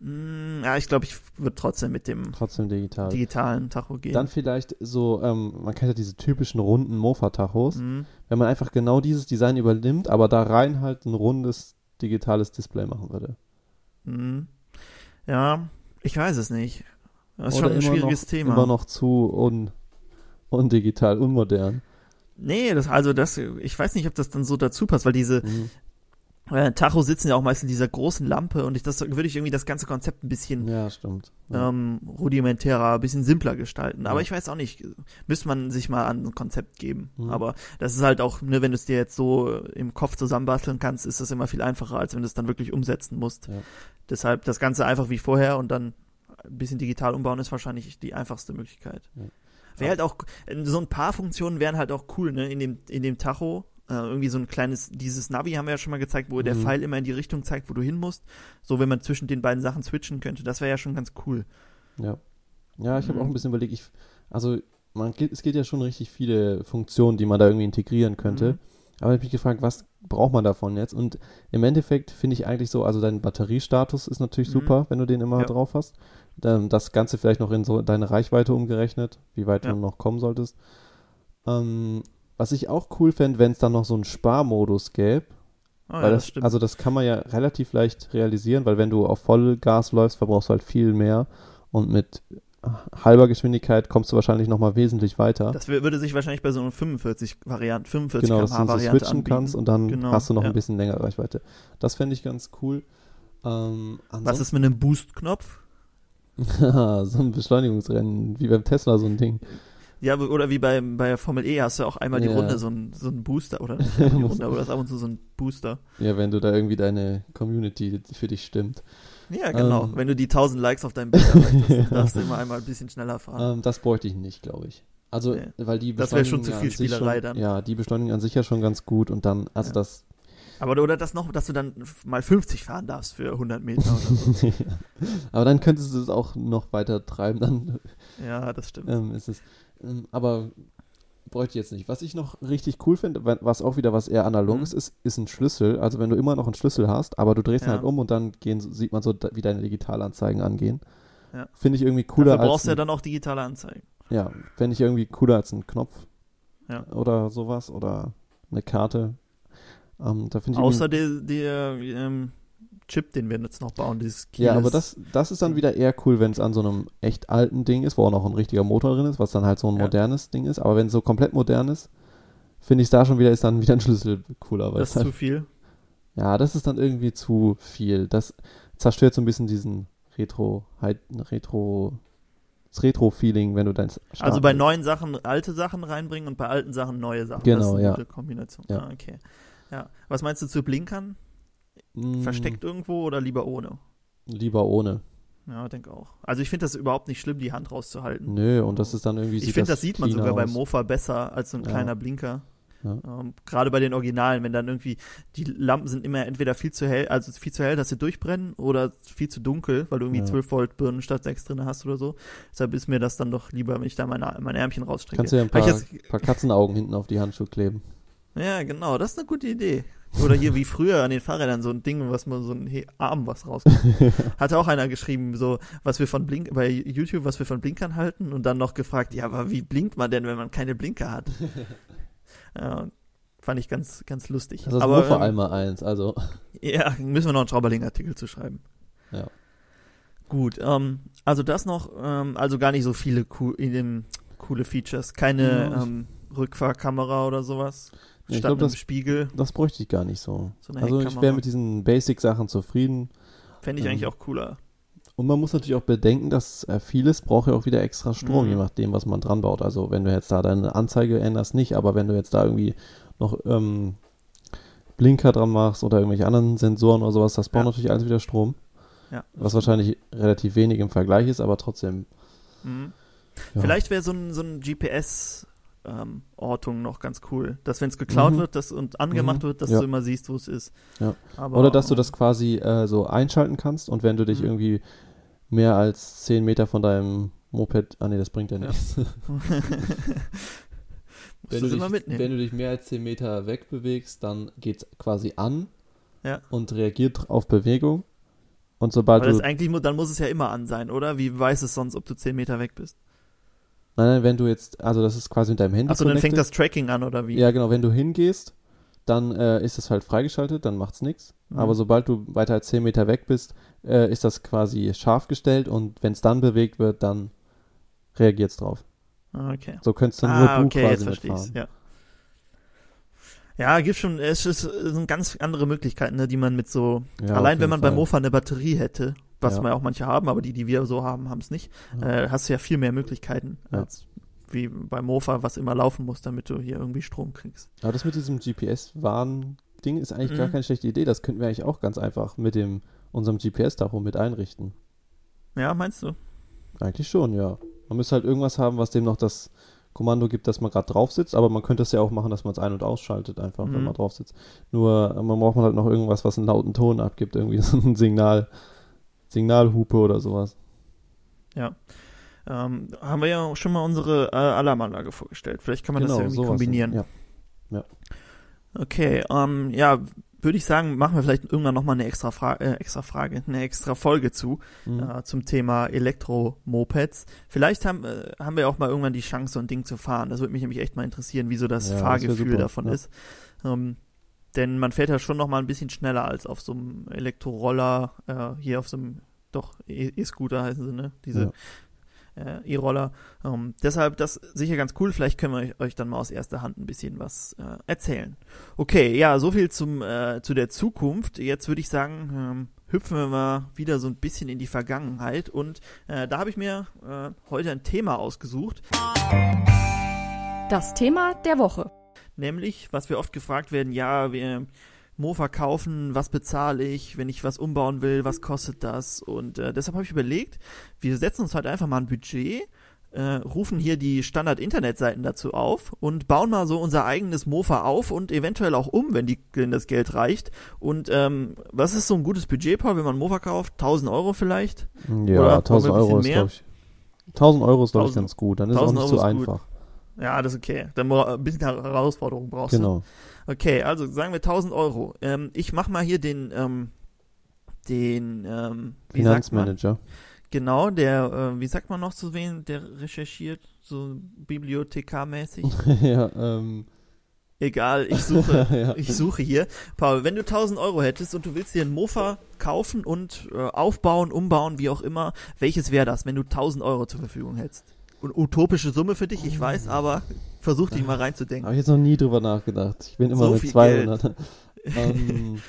Mm, Ja, ich glaube, ich würde trotzdem mit dem Trotzdem digital. digitalen Tacho gehen. Dann vielleicht so, ähm, man kennt ja diese typischen runden Mofa-Tachos. Mhm. Wenn man einfach genau dieses Design übernimmt, aber da rein halt ein rundes digitales Display machen würde. Mhm. Ja, ich weiß es nicht. Das ist Oder schon ein schwieriges noch, Thema. Immer noch zu un, undigital, unmodern. Nee, das, also das, ich weiß nicht, ob das dann so dazu passt, weil diese Mhm. Äh, Tacho sitzen ja auch meist in dieser großen Lampe und ich, das würde ich irgendwie das ganze Konzept ein bisschen Ja, stimmt. Ja. ähm, rudimentärer, ein bisschen simpler gestalten. Aber Ja. ich weiß auch nicht, müsste man sich mal an ein Konzept geben. Mhm. Aber das ist halt auch, ne, wenn du es dir jetzt so im Kopf zusammenbasteln kannst, ist das immer viel einfacher, als wenn du es dann wirklich umsetzen musst. Ja. Deshalb das Ganze einfach wie vorher und dann ein bisschen digital umbauen ist wahrscheinlich die einfachste Möglichkeit. Wäre halt auch, so ein paar Funktionen wären halt auch cool, ne, in dem, in dem Tacho. Äh, irgendwie so ein kleines, dieses Navi haben wir ja schon mal gezeigt, wo der Mhm. Pfeil immer in die Richtung zeigt, wo du hin musst. So, wenn man zwischen den beiden Sachen switchen könnte, das wäre ja schon ganz cool. Ja. Ja, ich habe Mhm. auch ein bisschen überlegt, ich, also man es geht ja schon richtig viele Funktionen, die man da irgendwie integrieren könnte. Mhm. Aber ich habe mich gefragt, was braucht man davon jetzt? Und im Endeffekt finde ich eigentlich so, also dein Batteriestatus ist natürlich Mhm. super, wenn du den immer Ja. drauf hast. Dann das Ganze vielleicht noch in so deine Reichweite umgerechnet, wie weit Ja. du noch kommen solltest. Ähm, was ich auch cool fände, wenn es dann noch so einen Sparmodus gäbe. Ah, ja, das, also das kann man ja relativ leicht realisieren, weil wenn du auf Vollgas läufst, verbrauchst du halt viel mehr und mit halber Geschwindigkeit kommst du wahrscheinlich nochmal wesentlich weiter. Das wür- würde sich wahrscheinlich bei so einer 45 Variante, 45 genau, dass du so switchen anbieten. kannst und dann Genau, hast du noch ja. ein bisschen längere Reichweite. Das fände ich ganz cool. Ähm, Was ist mit einem Boost-Knopf? so ein Beschleunigungsrennen, wie beim Tesla so ein Ding. Ja, oder wie bei, bei der Formel E hast du auch einmal die Ja. Runde so ein, so ein Booster, oder nicht die Runde, aber das ist ab und zu so ein Booster. Ja, wenn du da irgendwie deine Community für dich stimmt. Ja, genau. Ähm. Wenn du die 1000 Likes auf deinem Bild dann darfst du immer einmal ein bisschen schneller fahren. Ähm, das bräuchte ich nicht, glaube ich. Also, Nee. weil die Das wäre schon zu viel Spielerei schon, dann. Ja, die beschleunigen an sich ja schon ganz gut und dann, also Ja. das Aber oder das noch, dass du dann mal 50 fahren darfst für 100 Meter oder so. Aber dann könntest du es auch noch weiter treiben, dann ja, das stimmt. ähm, ist es. Ähm, aber bräuchte ich jetzt nicht. Was ich noch richtig cool finde, wa- was auch wieder was eher analoges Mhm. ist, ist ein Schlüssel. Also wenn du immer noch einen Schlüssel hast, aber du drehst ihn Ja. halt um und dann gehen, sieht man so, wie deine Digitalanzeigen angehen. Ja. Finde ich irgendwie cooler Dafür als brauchst du ja ein, dann auch digitale Anzeigen. ja, fände ich irgendwie cooler als ein Knopf Ja. oder sowas oder eine Karte. Ähm, da finde ich Außer der, der ähm, Chip, den wir jetzt noch bauen, dieses Ja, aber Keyless- das, das ist dann wieder eher cool, wenn es an so einem echt alten Ding ist, wo auch noch ein richtiger Motor drin ist, was dann halt so ein Ja. modernes Ding ist. Aber wenn es so komplett modern ist, finde ich da schon wieder, ist dann wieder ein Schlüssel cooler. Das es ist zu halt, viel. ja, das ist dann irgendwie zu viel. Das zerstört so ein bisschen diesen Retro, Retro, das Retro-Feeling, wenn du dein Also bei neuen Sachen alte Sachen reinbringen und bei alten Sachen neue Sachen. Genau, das ist eine ja. gute Kombination. Ja. Ah, okay. Ja. Was meinst du zu Blinkern? Mm, versteckt irgendwo oder lieber ohne? Lieber ohne. Ja, denke auch. Also ich finde das überhaupt nicht schlimm, die Hand rauszuhalten. Nö, und das ist dann irgendwie. Ich finde, das sieht man sogar beim aus. Mofa besser als so ein Ja. kleiner Blinker. Ja. Ähm, Gerade bei den Originalen, wenn dann irgendwie die Lampen sind immer entweder viel zu hell, also viel zu hell, dass sie durchbrennen, oder viel zu dunkel, weil du irgendwie Ja. 12 Volt Birnen statt 6 drin hast oder so. Deshalb ist mir das dann doch lieber, wenn ich da meine, meine Ärmchen rausstrecke. Kannst du ja ein paar, jetzt, paar Katzenaugen hinten auf die Handschuhe kleben. ja, genau, das ist eine gute Idee. Oder hier wie früher an den Fahrrädern so ein Ding, was man so ein He Arm was rauskommt. Hatte auch einer geschrieben, so, was wir von Blink, bei YouTube, was wir von Blinkern halten und dann noch gefragt, ja, aber wie blinkt man denn, wenn man keine Blinker hat? ja, fand ich ganz, ganz lustig. Das ist aber, vor ähm, einmal eins, also. Ja, müssen wir noch einen Schauberling-Artikel zu schreiben. Ja. Gut, ähm, also das noch, ähm, also gar nicht so viele cool, in dem, coole Features. Keine Ja. ähm, Rückfahrkamera oder sowas. Nee, ich statt glaub, das- Spiegel. Das bräuchte ich gar nicht so. So also ich wäre mit diesen Basic-Sachen zufrieden. Fände ich ähm, eigentlich auch cooler. Und man muss natürlich auch bedenken, dass äh, vieles braucht ja auch wieder extra Strom, Mhm. je nachdem, was man dran baut. Also wenn du jetzt da deine Anzeige änderst, nicht, aber wenn du jetzt da irgendwie noch ähm, Blinker dran machst oder irgendwelche anderen Sensoren oder sowas, das braucht Ja. natürlich alles wieder Strom. Ja. Was wahrscheinlich relativ wenig im Vergleich ist, aber trotzdem. Mhm. Ja. Vielleicht wäre so ein, so ein GPS-Ortung noch ganz cool. Dass wenn es geklaut Mhm. wird das, und angemacht Mhm. wird, dass Ja. du immer siehst, wo es ist. Ja. Aber, Oder dass du ähm, das quasi äh, so einschalten kannst und wenn du dich Mhm. irgendwie mehr als 10 Meter von deinem Moped, ah nee, das bringt ja nichts. Wenn du es dich, wenn du dich mehr als 10 Meter wegbewegst, dann geht's quasi an Ja. und reagiert auf Bewegung. Und sobald Aber du. eigentlich, dann muss es ja immer an sein, oder? Wie weiß es sonst, ob du 10 Meter weg bist? Nein, nein, wenn du jetzt, also das ist quasi mit deinem Handy. Achso, dann fängt das Tracking an, oder wie? Ja, genau, wenn du hingehst, dann äh, ist es halt freigeschaltet, dann macht's nichts. Mhm. Aber sobald du weiter als 10 Meter weg bist, äh, ist das quasi scharf gestellt und wenn es dann bewegt wird, dann reagiert's drauf. Ah, Okay. So könntest dann ah, nur du okay, jetzt quasi verstehe mitfahren. ja. Ja, gibt schon, es, ist, es sind ganz andere Möglichkeiten, ne, die man mit so, Ja, allein wenn man beim Fall. Mofa eine Batterie hätte, was Ja. man ja auch manche haben, aber die, die wir so haben, haben es nicht, Ja. äh, hast du ja viel mehr Möglichkeiten, Ja. als wie beim Mofa, was immer laufen muss, damit du hier irgendwie Strom kriegst. Aber das mit diesem GPS-Warn-Ding ist eigentlich gar Mhm. keine schlechte Idee. Das könnten wir eigentlich auch ganz einfach mit dem unserem GPS-Tacho mit einrichten. Ja, meinst du? Eigentlich schon, ja. Man müsste halt irgendwas haben, was dem noch das Kommando gibt, dass man gerade drauf sitzt, aber man könnte es ja auch machen, dass man es ein- und ausschaltet, einfach, wenn Mhm. man drauf sitzt. Nur äh, man braucht man halt noch irgendwas, was einen lauten Ton abgibt, irgendwie so ein Signal, Signalhupe oder sowas. Ähm, haben wir ja schon mal unsere äh, Alarmanlage vorgestellt. Vielleicht kann man das ja irgendwie kombinieren. Ja. Okay, ähm, ja, würde ich sagen, machen wir vielleicht irgendwann nochmal eine extra, Fra äh, extra Frage, eine extra Folge zu, Mhm. äh, zum Thema Elektromopeds. Vielleicht haben, äh, haben wir auch mal irgendwann die Chance, so ein Ding zu fahren. Das würde mich nämlich echt mal interessieren, wie so das Ja, das Fahrgefühl super, davon ja. ist. Ähm, denn man fährt ja schon noch mal ein bisschen schneller als auf so einem Elektroroller, äh, hier auf so einem, doch, E- E-Scooter heißen sie, ne? Diese äh, E-Roller. Ähm, deshalb das sicher ganz cool. Vielleicht können wir euch, euch dann mal aus erster Hand ein bisschen was äh, erzählen. Okay, ja, so viel zum äh, zu der Zukunft. Jetzt würde ich sagen, ähm, hüpfen wir mal wieder so ein bisschen in die Vergangenheit und äh, da habe ich mir äh, heute ein Thema ausgesucht, Das Thema der Woche. Nämlich was wir oft gefragt werden, ja, wir Mofa kaufen, was bezahle ich, wenn ich was umbauen will, was kostet das? Und äh, deshalb habe ich überlegt, wir setzen uns heute einfach mal ein Budget, äh, rufen hier die Standard-Internetseiten dazu auf und bauen mal so unser eigenes Mofa auf und eventuell auch um, wenn, die, wenn das Geld reicht. Und ähm, was ist so ein gutes Budget, Paul, wenn man ein Mofa kauft? 1000 Euro vielleicht? Ja, Oder 1000 wollen wir ein Euro ist, bisschen glaube ich. 1000 Euro ist, glaube ich, 1000 ganz gut. Dann ist es auch 1000 nicht so Euro ist gut. Ja, das ist okay. Dann ein bisschen Herausforderung brauchst du. Genau. Okay, also sagen wir 1000 Euro. Ähm, ich mach mal hier den, ähm, den, ähm? Finanzmanager. Genau, der, äh, wie sagt man noch zu wen, der recherchiert, so bibliothekarmäßig? ja, ähm. Egal, ich suche, ja. ich suche hier. Paul, wenn du 1000 Euro hättest und du willst dir einen Mofa kaufen und äh, aufbauen, umbauen, wie auch immer, welches wäre das, wenn du 1000 Euro zur Verfügung hättest? Utopische Summe für dich, ich weiß, aber versuch dich mal reinzudenken. Habe ich jetzt noch nie drüber nachgedacht. Ich bin immer So mit viel 200. ähm,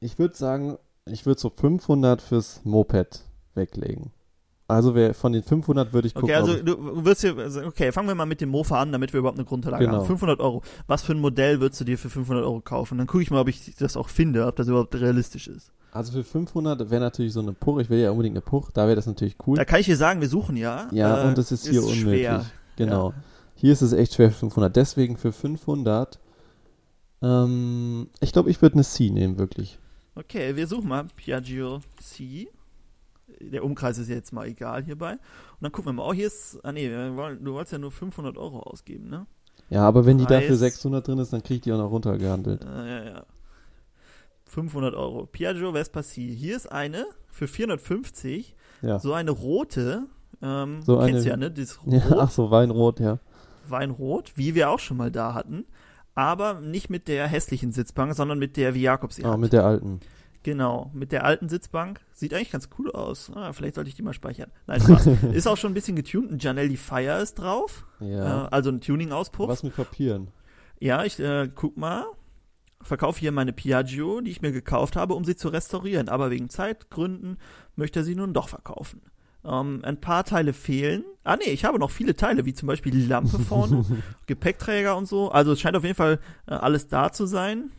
ich würde sagen, ich würde so 500 fürs Moped weglegen. Also wer, von den 500 würde ich gucken. Okay, also du wirst hier, also, okay, fangen wir mal mit dem Mofa an, damit wir überhaupt eine Grundlage Genau. haben. 500 Euro. Was für ein Modell würdest du dir für 500 Euro kaufen? Dann gucke ich mal, ob ich das auch finde, ob das überhaupt realistisch ist. also für 500 wäre natürlich so eine Puch. Ich will ja unbedingt eine Puch. Da wäre das natürlich cool. Da kann ich dir sagen, wir suchen ja. Ja, Äh, und es ist hier unmöglich. Schwer. Genau. Hier ist es echt schwer für 500. Deswegen für 500, ähm, ich glaube, ich würde eine C nehmen, wirklich. Okay, wir suchen mal Piaggio C. Der Umkreis ist jetzt mal egal hierbei. Und dann gucken wir mal. Oh, hier ist. Ah, nee, du wolltest ja nur 500 Euro ausgeben, ne? Ja, aber wenn die Preis- dafür 600 drin ist, dann kriege ich die auch noch runtergehandelt. Äh, ja, ja. 500 Euro. Piaggio Vespa-C. Hier ist eine für 450. Ja. So eine rote. Ähm, So kennst eine- du ja, ne? Dieses ja Rot, ach so, Weinrot, ja. Weinrot, wie wir auch schon mal da hatten. Aber nicht mit der hässlichen Sitzbank, sondern mit der, wie Jakob sie Ah, hat. mit der alten. Genau, mit der alten Sitzbank. Sieht eigentlich ganz cool aus. Ah, vielleicht sollte ich die mal speichern. Nein, Spaß. ist auch schon ein bisschen getuned. Ein Janelli Fire ist drauf. Ja. Äh, also ein Tuning-Auspuff. Was mit Papieren? Ja, ich äh, guck mal. Verkaufe hier meine Piaggio, die ich mir gekauft habe, um sie zu restaurieren. Aber wegen Zeitgründen möchte er sie nun doch verkaufen. Ähm, ein paar Teile fehlen. Ah nee, ich habe noch viele Teile, wie zum Beispiel die Lampe vorne, Gepäckträger und so. Also es scheint auf jeden Fall äh, alles da zu sein.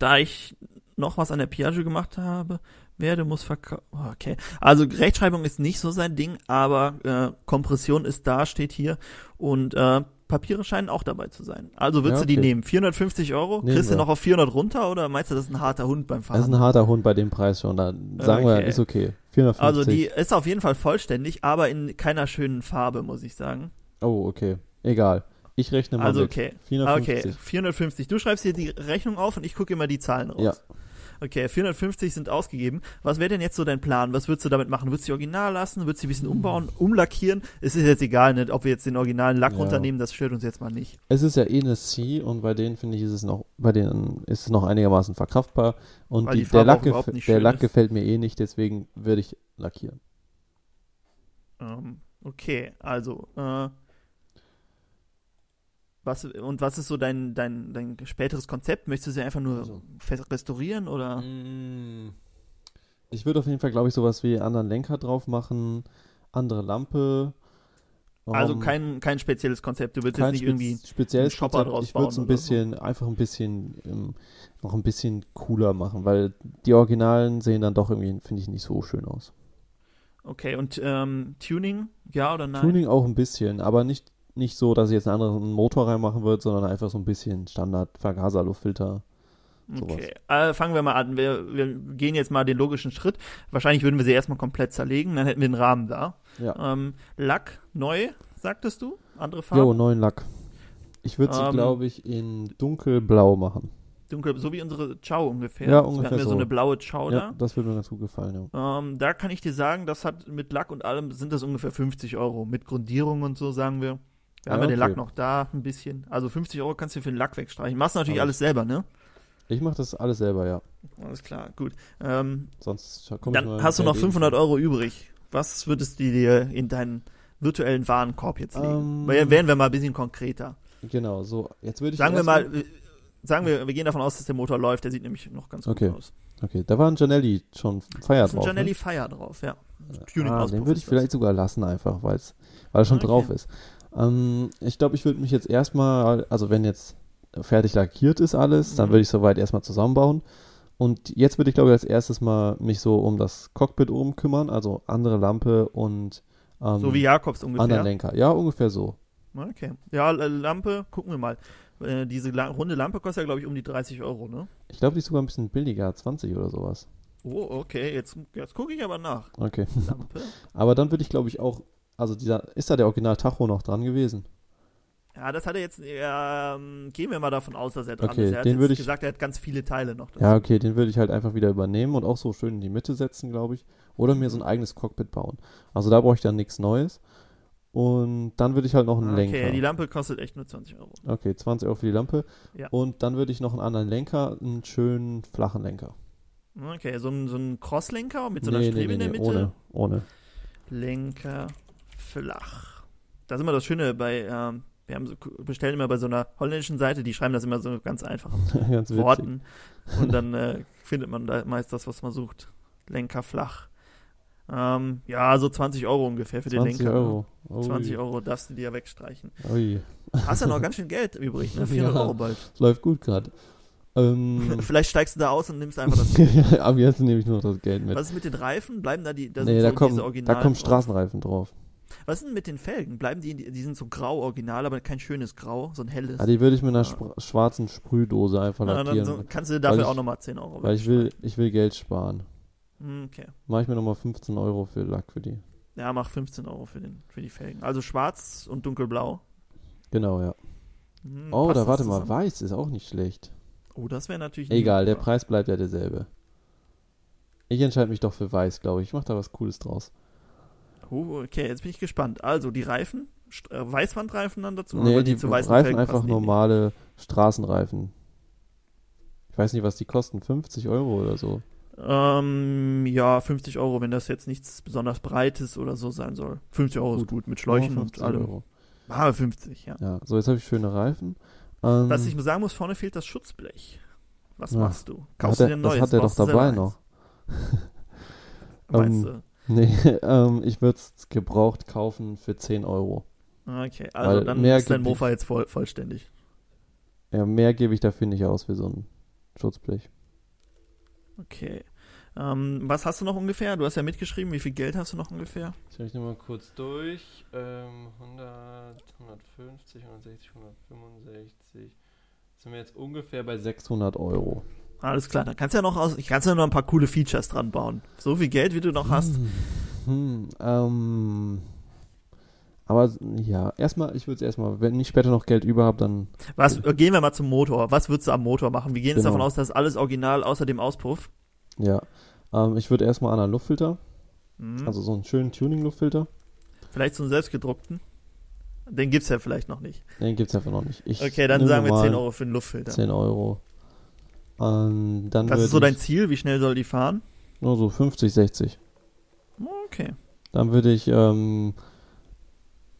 Da ich noch was an der Piaggio gemacht habe, werde, muss verkaufen. Okay. Also Rechtschreibung ist nicht so sein Ding, aber äh, Kompression ist da, steht hier. Und äh, Papiere scheinen auch dabei zu sein. Also würdest Ja, du die okay. nehmen? 450 Euro? Nehmen Kriegst du wir. noch auf 400 runter oder meinst du, das ist ein harter Hund beim Das Fahren? ist ein harter Hund bei dem Preis schon. Da sagen wir, Okay. ist okay. 450. also die ist auf jeden Fall vollständig, aber in keiner schönen Farbe, muss ich sagen. Oh, okay. Egal. Ich rechne mal Also mit. okay. 450. Okay, 450. Du schreibst hier die Rechnung auf und ich gucke immer die Zahlen raus. Ja. Okay, 450 sind ausgegeben. Was wäre denn jetzt so dein Plan? Was würdest du damit machen? Würdest du die original lassen? Würdest du die ein bisschen umbauen, umlackieren? Es ist jetzt egal, nicht, ob wir jetzt den originalen Lack Ja. runternehmen, das stört uns jetzt mal nicht. Es ist ja eh eine C und bei denen finde ich ist es noch, bei denen ist es noch einigermaßen verkraftbar und die, die der, Lack der Lack gefällt mir eh nicht, deswegen würde ich lackieren. Ähm, okay, also, äh, was, und was ist so dein, dein, dein späteres Konzept? Möchtest du sie einfach nur Also. restaurieren oder? Mm. Ich würde auf jeden Fall, glaube ich, sowas wie anderen Lenker drauf machen, andere Lampe. Also ähm, kein, kein spezielles Konzept. Du willst kein jetzt nicht spez- irgendwie. spezielles einen Shopper Konzept. draus Ich würde es bauen ein oder so. bisschen, einfach ein bisschen, ähm, noch ein bisschen cooler machen, weil die Originalen sehen dann doch irgendwie, finde ich, nicht so schön aus. Okay, und ähm, Tuning, ja oder nein? Tuning auch ein bisschen, aber nicht, nicht so, dass ich jetzt einen anderen Motor reinmachen würde, sondern einfach so ein bisschen Standard Vergaser, Luftfilter. sowas. Okay, äh, fangen wir mal an. Wir, wir gehen jetzt mal den logischen Schritt. Wahrscheinlich würden wir sie erstmal komplett zerlegen, dann hätten wir den Rahmen da. Ja. Ähm, Lack, neu, sagtest du? Andere Farben? Jo, neuen Lack. Ich würde sie, Ähm, glaube ich, in dunkelblau machen. Dunkel, so wie unsere Chow ungefähr. Ja, Wir ungefähr hatten ja so. so. eine blaue Chow Ja, das würde mir ganz gut gefallen, ja. da. Ähm, da kann ich dir sagen, das hat mit Lack und allem sind das ungefähr 50 Euro. Mit Grundierung und so, sagen wir. Wir Ja, haben ja den okay. Lack noch da, ein bisschen. Also 50 Euro kannst du für den Lack wegstreichen. Machst natürlich Aber alles selber, ne? Ich mache das alles selber, ja. Alles klar, gut. Ähm, Sonst Dann hast du noch der 500 Euro übrig. Was würdest du dir in deinen virtuellen Warenkorb jetzt legen? Ähm, Weil Wären wir mal ein bisschen konkreter. Genau, so. Jetzt würde ich Sagen wir mal, äh, sagen wir, wir gehen davon aus, dass der Motor läuft. Der sieht nämlich noch ganz gut Okay. aus. Okay, da war ein Janelli schon Feier Da ist ein drauf. Janelli ne? Fire drauf, ja. Ah, den würde ich das. vielleicht sogar lassen einfach, weil's, weil er schon Okay. drauf ist. Ähm, ich glaube, ich würde mich jetzt erstmal, also wenn jetzt fertig lackiert ist alles, dann Mhm. würde ich soweit erstmal zusammenbauen. Und jetzt würde ich, glaube ich, als erstes mal mich so um das Cockpit oben kümmern, also andere Lampe und ähm, So wie Jakobs anderen ungefähr. Lenker. Ja, ungefähr so. Okay. Ja, Lampe, gucken wir mal. Äh, diese la runde Lampe kostet ja, glaube ich, um die 30 Euro, ne? Ich glaube, die ist sogar ein bisschen billiger, 20 oder sowas. Oh, okay. Jetzt, jetzt gucke ich aber nach. Okay. Lampe. Aber dann würde ich, glaube ich, auch, also dieser, ist da der Original Tacho noch dran gewesen? Ja, das hat er jetzt, ähm, gehen wir mal davon aus, dass er dran Okay, ist. Er hat den würde ich- gesagt, er hat ganz viele Teile noch. dazu. Ja, okay, den würde ich halt einfach wieder übernehmen und auch so schön in die Mitte setzen, glaube ich. Oder mir so ein eigenes Cockpit bauen. Also da brauche ich dann nichts Neues. Und dann würde ich halt noch einen Okay, Lenker. die Lampe kostet echt nur 20 Euro. okay, 20 Euro für die Lampe. Ja. Und dann würde ich noch einen anderen Lenker, einen schönen flachen Lenker. Okay, so ein, so ein Crosslenker mit so einer nee, Strebe nee, in der nee, Mitte. ohne, ohne. Lenker flach. Das ist immer das Schöne bei, ähm, wir haben so, bestellen immer bei so einer holländischen Seite, die schreiben das immer so ganz einfach Ganz. Worten. Und dann äh, findet man da meist das, was man sucht. Lenker flach. Ähm, ja, so 20 Euro ungefähr für den 20 Lenker. ne? Euro. Ui. 20 Euro darfst du dir ja wegstreichen. Ui. Hast ja noch ganz schön Geld übrig, ne? 400 Ja. Euro bald. Das läuft gut gerade. Ähm, Vielleicht steigst du da aus und nimmst einfach das. ab jetzt nehme ich nur noch das Geld mit. Was ist mit den Reifen? Bleiben da die, da nee, sind da so kommen, da kommen. Straßenreifen drauf. Was ist denn mit den Felgen? Bleiben die, die sind so grau original, aber kein schönes Grau, so ein helles. Ah, die würde ich mit einer Ja. schwarzen Sprühdose einfach Na, dann lackieren. so, kannst du dafür Weil auch ich- nochmal 10 Euro weil ich will, ich will Geld sparen. Hm, Okay. Mache ich mir nochmal 15 Euro für Lack für die. Ja, mach 15 Euro für, den, für die Felgen. Also schwarz und dunkelblau. Genau, ja. Hm, Oh, da warte mal, zusammen? weiß ist auch nicht schlecht. Oh, das wäre natürlich. Egal, der. Preis bleibt ja derselbe. Ich entscheide mich doch für weiß, glaube ich. Ich mache da was Cooles draus. Oh, okay, jetzt bin ich gespannt. Also die Reifen, St äh, Weißwandreifen dann dazu? nee, die zu weißen Reifen Felgen einfach die normale Straßenreifen. Ich weiß nicht, was die kosten. 50 Euro oder so. Ähm, ja, 50 Euro, wenn das jetzt nichts besonders Breites oder so sein soll. 50 Euro ist Gut. gut, mit Schläuchen Nur und 50 allem. Euro. Ah, 50, ja. Ja, so jetzt habe ich schöne Reifen. Ähm, Was ich sagen muss, vorne fehlt das Schutzblech. Was Ja. machst du? Kaufst du dir ein das neues? hat er doch du dabei noch. eins? Meinst Ähm, Nee, ähm, ich würde es gebraucht kaufen für 10 Euro. Okay, also weil dann mehr ist dein Mofa jetzt voll, vollständig. Ja, mehr gebe ich dafür nicht aus für so ein Schutzblech. Okay. Ähm, was hast du noch ungefähr? Du hast ja mitgeschrieben, wie viel Geld hast du noch ungefähr? Ich rechne mal kurz durch. Ähm, 100, 150, 160, 165. Sind wir jetzt ungefähr bei 600 Euro. Alles klar, dann kannst du ja noch aus, ich kannst ja noch ein paar coole Features dran bauen. So viel Geld, wie du noch hast. Hm, hm, ähm, aber ja, erstmal, ich würde es erstmal, wenn ich später noch Geld über habe, dann Was, äh, gehen wir mal zum Motor. Was würdest du am Motor machen? Wir gehen jetzt Genau. davon aus, dass alles original außer dem Auspuff. ja. Ähm, ich würde erstmal an einen Luftfilter, Mhm. also so einen schönen Tuning-Luftfilter. vielleicht so einen selbstgedruckten. Den gibt's ja vielleicht noch nicht. Den gibt es einfach noch nicht. Ich Okay, dann sagen wir normal 10 Euro für den Luftfilter. 10 Euro. Ähm, dann Was würd ist so dein Ziel? Wie schnell soll die fahren? nur so 50, 60. Okay. Dann würde ich ähm,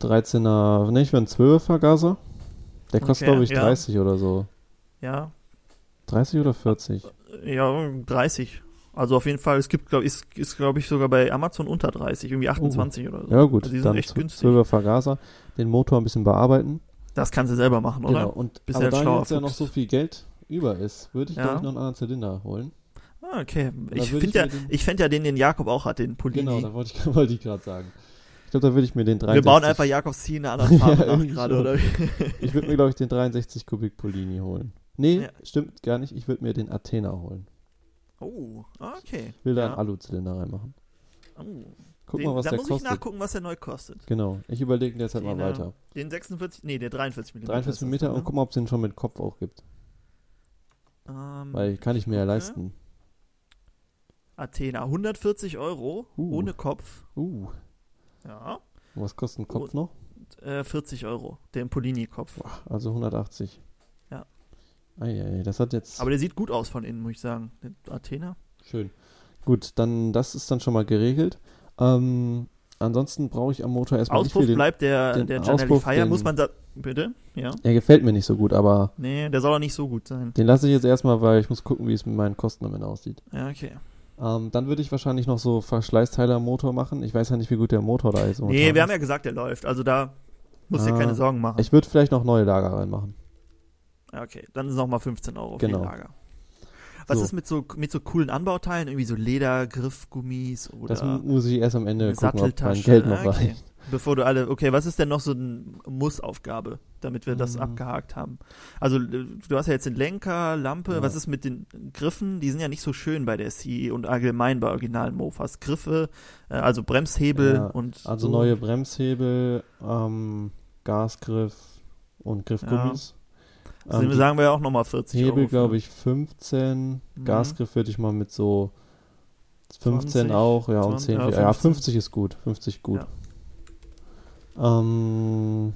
13er, ne, ich will einen 12er Vergaser. Der kostet, Okay, glaube ich, ja. 30 oder so. Ja, 30 oder 40? ja, 30. Also auf jeden Fall, es gibt, glaube ich, ist, ist glaube ich sogar bei Amazon unter 30, irgendwie 28 oder so. Oh. Ja, gut. Also die sind dann echt günstig. 12er Vergaser. Den Motor ein bisschen bearbeiten. Das kannst du selber machen, oder? Genau. Und Bist aber ja ein da jetzt ja noch so viel Geld über ist, würde ich, Ja. glaube ich, noch einen anderen Zylinder holen. Ah, okay. Da Ich finde ja, den- ich ja den, den Jakob auch hat, den Polini. Genau, da wollte ich, wollte ich gerade sagen. Ich glaube, da würde ich mir den 63... wir bauen einfach Jakobs Ziel in einer anderen Farbe Ja, nach gerade, oder? Ich würde mir, glaube ich, den 63 Kubik Polini holen. Nee, Ja. stimmt gar nicht. Ich würde mir den Athena holen. Oh, ah, okay. Ich will da Ja. einen Aluzylinder reinmachen. Oh. Guck den, mal, was da der muss kostet. ich nachgucken, was der neu kostet. Genau. Ich überlege derzeit mal Den, äh, weiter. Den 46, nee, der 43 mm. 43 Meter und guck mal, ob es den schon mit Kopf auch gibt. Ähm, Weil kann ich mir ja leisten. Athena, 140 Euro, Uh. ohne Kopf. Uh, Ja. und was kostet ein Kopf Oh. noch? Äh, 40 Euro, der Polini-Kopf. Boah, also 180. Ja. Eieiei, das hat jetzt... Aber der sieht gut aus von innen, muss ich sagen. Athena. Schön. Gut, dann das ist dann schon mal geregelt. Ähm, ansonsten brauche ich am Motor erstmal nicht Auspuff viel. Den, bleibt der, den der Auspuff, Fire, den- muss man da. Bitte? Ja. er gefällt mir nicht so gut, aber Nee, der soll auch nicht so gut sein. den lasse ich jetzt erstmal, weil ich muss gucken, wie es mit meinen Kosten am Ende aussieht. Ja, okay. Ähm, dann würde ich wahrscheinlich noch so Verschleißteile am Motor machen. Ich weiß ja nicht, wie gut der Motor da ist. Nee, wir haben ja gesagt, der läuft. Also da musst du dir Ah. keine Sorgen machen. Ich würde vielleicht noch neue Lager reinmachen. Ja, okay, dann ist nochmal 15 Euro für Genau. die Lager. Was So. ist mit so, mit so coolen Anbauteilen? Irgendwie so Leder, Griffgummis oder Das mu- muss ich erst am Ende gucken, ob mein? Geld noch Ah, okay. reicht. Bevor du alle, okay, was ist denn noch so eine Mussaufgabe, damit wir das Mhm. abgehakt haben? Also, äh, du hast ja jetzt den Lenker, Lampe, Ja. was ist mit den Griffen? Die sind ja nicht so schön bei der CE und allgemein bei originalen Mofas. Griffe, äh, also Bremshebel Ja, und Also so. neue Bremshebel, ähm, Gasgriff und Griffgummis. Also Ähm, sagen wir ja auch nochmal 40 Euro. Hebel, glaube ich, 15. Mhm. Gasgriff würde ich mal mit so 15 20, auch, ja, und 20, 10. ja, Ja, 15. 50 ist gut. 50 gut. Ähm,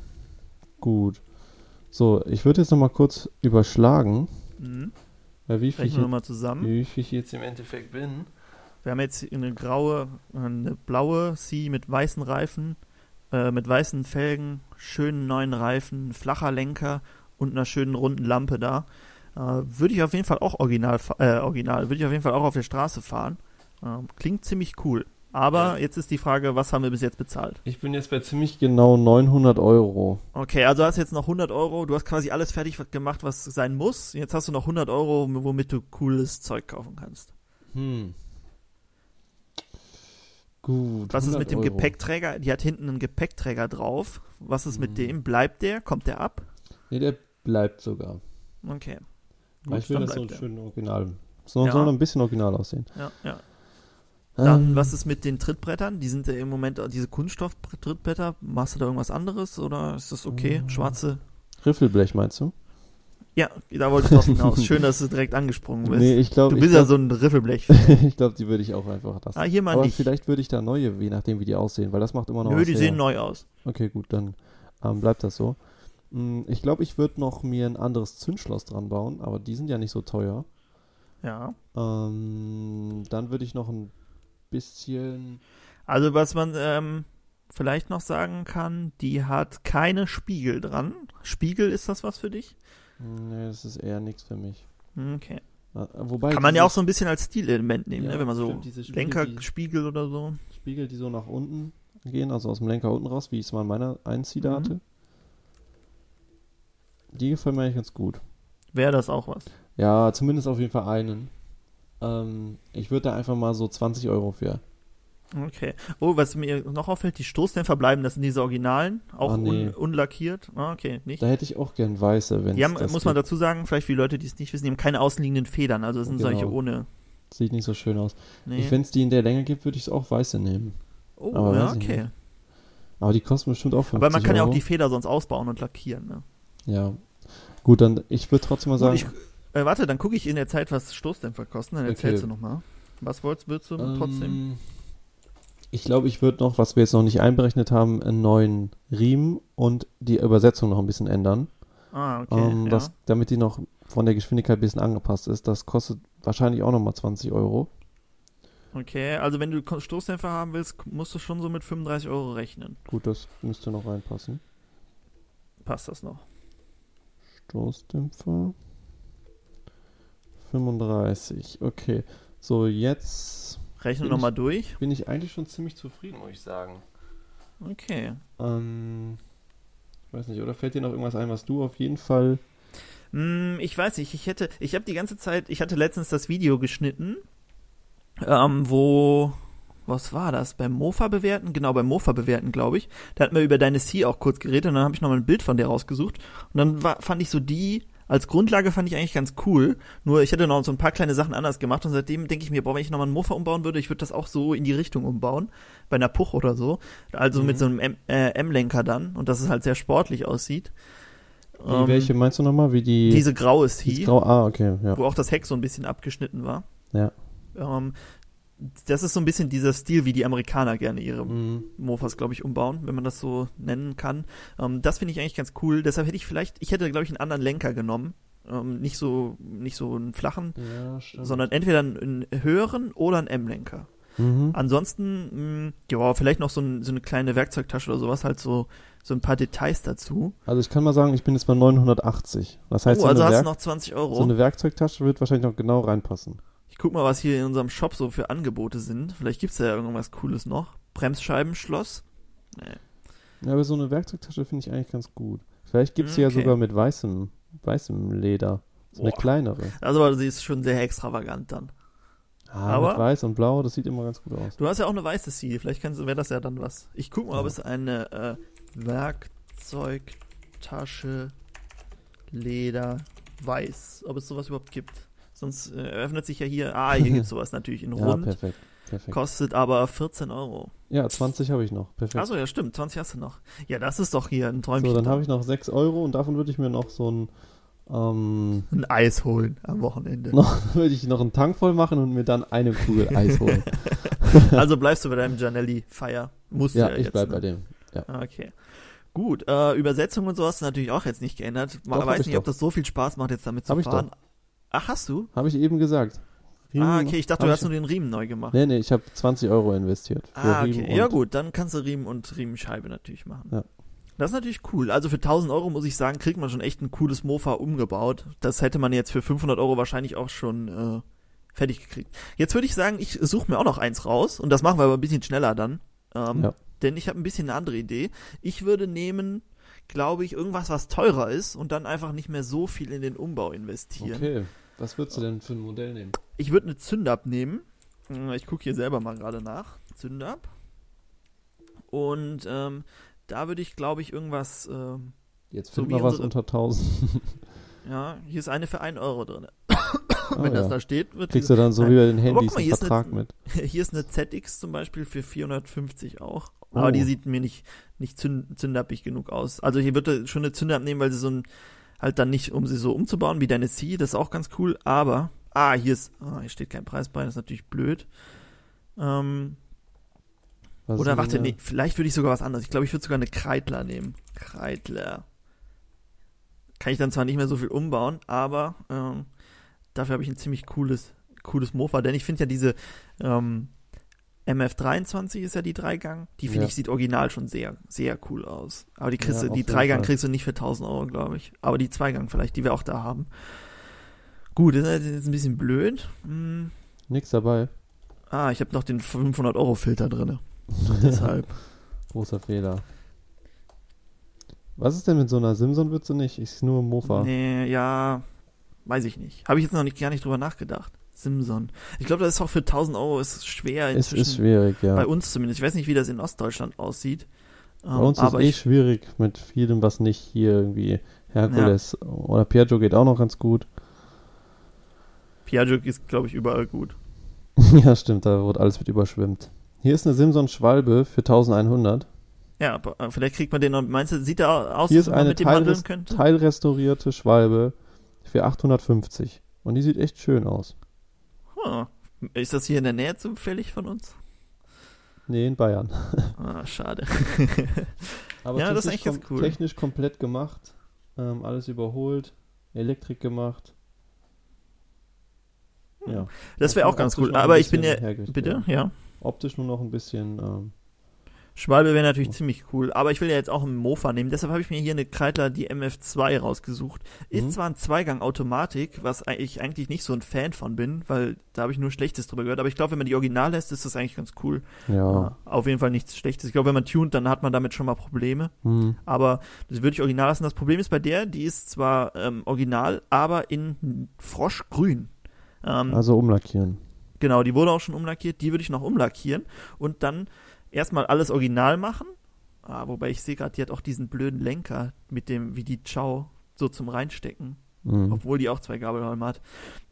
gut. So, ich würde jetzt noch mal kurz überschlagen, Mhm. bei wie viel, Rechnen wir jetzt, mal zusammen. wie viel ich jetzt im Endeffekt bin. Wir haben jetzt eine graue, eine blaue C mit weißen Reifen, äh, mit weißen Felgen, schönen neuen Reifen, flacher Lenker und einer schönen runden Lampe da. Äh, würde ich auf jeden Fall auch original, äh, original, würde ich auf jeden Fall auch auf der Straße fahren. Ähm, klingt ziemlich cool. Aber jetzt ist die Frage, was haben wir bis jetzt bezahlt? Ich bin jetzt bei ziemlich genau 900 Euro. Okay, also hast jetzt noch 100 Euro. Du hast quasi alles fertig gemacht, was sein muss. Jetzt hast du noch 100 Euro, womit du cooles Zeug kaufen kannst. Hm. Gut. Was ist 100 mit dem Euro. Gepäckträger? Die hat hinten einen Gepäckträger drauf. Was ist mit Hm. dem? Bleibt der? Kommt der ab? Nee, der bleibt sogar. Okay. Weil ich will das so der. schön original. Soll, Ja. soll noch ein bisschen original aussehen. Ja, ja. Dann, Ähm, was ist mit den Trittbrettern? Die sind ja im Moment, diese Kunststoff-Trittbretter. Machst du da irgendwas anderes oder ist das okay? Mm. Schwarze? Riffelblech meinst du? Ja, da wollte ich drauf hinaus. Schön, dass du direkt angesprungen bist. Nee, ich glaube, du bist ja glaub, so ein Riffelblech. ich glaube, die würde ich auch einfach lassen. Ah, hier mal Aber nicht. vielleicht würde ich da neue, je nachdem, wie die aussehen, weil das macht immer noch Nö, die her. sehen neu aus. Okay, gut, dann ähm, bleibt das so. Mm, Ich glaube, ich würde noch mir ein anderes Zündschloss dran bauen, aber die sind ja nicht so teuer. Ja. Ähm, dann würde ich noch ein bisschen. Also was man ähm, vielleicht noch sagen kann, die hat keine Spiegel dran. Spiegel, ist das was für dich? Nee, das ist eher nichts für mich. Okay. Äh, Wobei Kann man ja auch so ein bisschen als Stilelement nehmen, Ja, ne? wenn man so stimmt, diese Spiegel, Lenkerspiegel oder so. Spiegel, die so nach unten gehen, also aus dem Lenker unten raus, wie ich es mal in meiner Einziehder Mhm. hatte. Die gefallen mir eigentlich ganz gut. Wäre das auch was? Ja, zumindest auf jeden Fall einen. Ähm, ich würde da einfach mal so 20 Euro für. Okay. Oh, was mir noch auffällt, die Stoßdämpfer bleiben, das sind diese Originalen, auch Ah, nee. un unlackiert. Ah, okay, nicht. Da hätte ich auch gern weiße, wenn Die haben, muss man geht. dazu sagen, vielleicht für die Leute, die es nicht wissen, die haben keine außenliegenden Federn, also es sind Genau. solche ohne. Sieht nicht so schön aus. Nee. Wenn es die in der Länge gibt, würde ich es auch weiße nehmen. oh, aber ja, okay. nicht. Aber die kosten bestimmt auch 50 Aber man kann ja auch Euro. die Feder sonst ausbauen und lackieren, ne? Ja. Gut, dann, ich würde trotzdem mal sagen, äh, warte, dann gucke ich in der Zeit, was Stoßdämpfer kosten, dann Okay. erzählst du nochmal. Was wolltest, würdest du trotzdem? Ähm, Ich glaube, ich würde noch, was wir jetzt noch nicht einberechnet haben, einen neuen Riemen und die Übersetzung noch ein bisschen ändern. Ah, okay. ähm, ja. das, damit die noch von der Geschwindigkeit ein bisschen angepasst ist. Das kostet wahrscheinlich auch nochmal 20 Euro. Okay, also wenn du Stoßdämpfer haben willst, musst du schon so mit 35 Euro rechnen. Gut, das müsste noch reinpassen. Passt das noch? Stoßdämpfer. 35, okay. So, jetzt Rechne nochmal durch. bin ich eigentlich schon ziemlich zufrieden, muss ich sagen. Okay. Ähm, ich weiß nicht, oder fällt dir noch irgendwas ein, was du auf jeden Fall. Hm, ich weiß nicht, ich hätte, ich habe die ganze Zeit, ich hatte letztens das Video geschnitten, ähm, wo, was war das? Beim Mofa bewerten? Genau, beim Mofa bewerten, glaube ich. Da hatten wir über deine C auch kurz geredet und dann habe ich nochmal ein Bild von der rausgesucht und dann war, fand ich so die, als Grundlage fand ich eigentlich ganz cool, nur ich hätte noch so ein paar kleine Sachen anders gemacht und seitdem denke ich mir, boah, wenn ich nochmal einen Mofa umbauen würde, ich würde das auch so in die Richtung umbauen, bei einer Puch oder so, also Mhm. mit so einem äh, M-Lenker dann und dass es halt sehr sportlich aussieht. Wie, Ähm, welche meinst du nochmal? Wie die. diese graue C, Grau, ah, okay, ja. wo auch das Heck so ein bisschen abgeschnitten war. Ja. Ähm, das ist so ein bisschen dieser Stil, wie die Amerikaner gerne ihre Mhm. Mofas, glaube ich, umbauen, wenn man das so nennen kann. Ähm, das finde ich eigentlich ganz cool. Deshalb hätte ich vielleicht, ich hätte, glaube ich, einen anderen Lenker genommen. Ähm, nicht so, nicht so einen flachen, Ja, sondern entweder einen, einen höheren oder einen M-Lenker. Mhm. Ansonsten, mh, ja, vielleicht noch so, ein, so eine kleine Werkzeugtasche oder sowas, halt so, so ein paar Details dazu. Also ich kann mal sagen, ich bin jetzt bei 980. Das heißt, oh, so, also eine hast du Werk noch 20 Euro. so eine Werkzeugtasche wird wahrscheinlich noch genau reinpassen. Guck mal, was hier in unserem Shop so für Angebote sind. Vielleicht gibt's ja irgendwas Cooles noch. Bremsscheibenschloss. Nee. Ja, aber so eine Werkzeugtasche finde ich eigentlich ganz gut. Vielleicht gibt es ja Okay. sogar mit weißem, weißem Leder. So eine Boah. kleinere. Also, sie ist schon sehr extravagant dann. Ah, Aber- mit weiß und blau, das sieht immer ganz gut aus. Du hast ja auch eine weiße C. Vielleicht wäre das ja dann was. Ich guck mal, ob Ja. es eine äh, Werkzeugtasche Leder weiß, ob es sowas überhaupt gibt. Sonst äh, eröffnet sich ja hier, ah, hier gibt's sowas natürlich in Ja, rund. perfekt. perfekt. Kostet aber 14 Euro. Ja, 20 habe ich noch. Perfekt. Achso, ja, stimmt, 20 hast du noch. Ja, das ist doch hier ein Träumchen. so, dann habe ich noch 6 Euro und davon würde ich mir noch so ein ähm, ein Eis holen am Wochenende. noch würde ich noch einen Tank voll machen und mir dann eine Kugel Eis holen. Also bleibst du bei deinem Janelli-Feier. Musst ja, du ja ich jetzt, bleib ne? bei dem. Okay. Gut, äh, Übersetzung und so hast du natürlich auch jetzt nicht geändert. Man Doch, weiß ich nicht, ob das so viel Spaß macht, jetzt damit zu Hab fahren. Ach, hast du? Habe ich eben gesagt. ah, Riemen okay, ich dachte, du hast nur den Riemen neu gemacht. Nee, nee, ich habe 20 Euro investiert. Ah, okay. Ja, gut, dann kannst du Riemen und Riemenscheibe natürlich machen. Ja. Das ist natürlich cool. Also für 1000 Euro, muss ich sagen, kriegt man schon echt ein cooles Mofa umgebaut. Das hätte man jetzt für 500 Euro wahrscheinlich auch schon äh, fertig gekriegt. Jetzt würde ich sagen, ich suche mir auch noch eins raus und das machen wir aber ein bisschen schneller dann. Ähm, Ja. Denn ich habe ein bisschen eine andere Idee. Ich würde nehmen, glaube ich, irgendwas, was teurer ist und dann einfach nicht mehr so viel in den Umbau investieren. Okay. Was würdest du denn für ein Modell nehmen? Ich würde eine Zündab nehmen. Äh, Ich gucke hier selber mal gerade nach. Zündab. Und ähm, da würde ich, glaube ich, irgendwas. Ähm, Jetzt So finden wie wir was unter 1000. ja, hier ist eine für 1 Euro drin. Wenn das ja. da steht, wird Kriegst du dann so Nein. wie bei den Handys mal, einen hier ist eine- Vertrag mit. Hier ist eine ZX zum Beispiel für 450 auch. Oh. Aber die sieht mir nicht, nicht zünd, zündappig genug aus. Also hier wird er schon eine Zündab nehmen, weil sie so ein, halt dann nicht, um sie so umzubauen wie deine C, das ist auch ganz cool. Aber, ah, hier ist, ah, hier steht kein Preis bei, das ist natürlich blöd. Ähm, Was oder warte, nee, vielleicht würde ich sogar was anderes. Ich glaube, ich würde sogar eine Kreidler nehmen. Kreidler. Kann ich dann zwar nicht mehr so viel umbauen, aber ähm, dafür habe ich ein ziemlich cooles, cooles Mofa, denn ich finde ja diese ähm, MF23 ist ja die Dreigang, die finde Ja. ich sieht original schon sehr, sehr cool aus. Aber die kriegst Ja, du, die Dreigang Fall. kriegst du nicht für 1000 Euro, glaube ich. Aber die Zweigang vielleicht, die wir auch da haben. Gut, das ist jetzt ein bisschen blöd. Hm. Nix dabei. Ah, ich habe noch den 500 Euro Filter drinne. Deshalb. Großer Fehler. Was ist denn mit so einer Simson würdest du nicht? Ich nur Mofa. Nee, ja, weiß ich nicht. Habe ich jetzt noch nicht, gar nicht drüber nachgedacht. Simson. Ich glaube, das ist auch für 1000 Euro ist schwer es ist schwierig, ja. Bei uns zumindest. Ich weiß nicht, wie das in Ostdeutschland aussieht. Bei Ähm, uns ist eh schwierig mit vielem, was nicht hier irgendwie Herkules oder Piaggio geht auch noch ganz gut. Piaggio ist, glaube ich, überall gut. ja, stimmt, da wird alles mit überschwemmt. Hier ist eine Simson Schwalbe für 1100. Ja, aber, äh, vielleicht kriegt man den noch. Meinst du, sieht der aus, Hier als ist eine mit dem handeln teilres könnte? teilrestaurierte Schwalbe für 850. Und die sieht echt schön aus. Hm. Ist das hier in der Nähe zufällig von uns? Nee, in Bayern. Ah, schade. Aber Ja, das ist eigentlich ganz cool. Technisch komplett gemacht. Ähm, alles überholt. Elektrik gemacht. Ja. Das wäre auch ganz cool. Aber ich bin ja. Bitte? ja. Ja. Optisch nur noch ein bisschen. Ähm, Schwalbe wäre natürlich ziemlich cool, aber ich will ja jetzt auch einen Mofa nehmen. Deshalb habe ich mir hier eine Kreidler, die MF2 rausgesucht. Ist Mhm. zwar ein Zweigang-Automatik, was ich eigentlich nicht so ein Fan von bin, weil da habe ich nur Schlechtes drüber gehört. Aber ich glaube, wenn man die Original lässt, ist das eigentlich ganz cool. ja. Äh, Auf jeden Fall nichts Schlechtes. Ich glaube, wenn man tunt, dann hat man damit schon mal Probleme. Hm. Aber das würde ich original lassen. Das Problem ist bei der, die ist zwar ähm, original, aber in Froschgrün. Ähm, Also umlackieren. Genau, die wurde auch schon umlackiert. Die würde ich noch umlackieren und dann erstmal alles original machen. Ah, wobei ich sehe gerade, die hat auch diesen blöden Lenker mit dem, wie die Ciao so zum Reinstecken. Hm. Obwohl die auch zwei Gabelholme hat.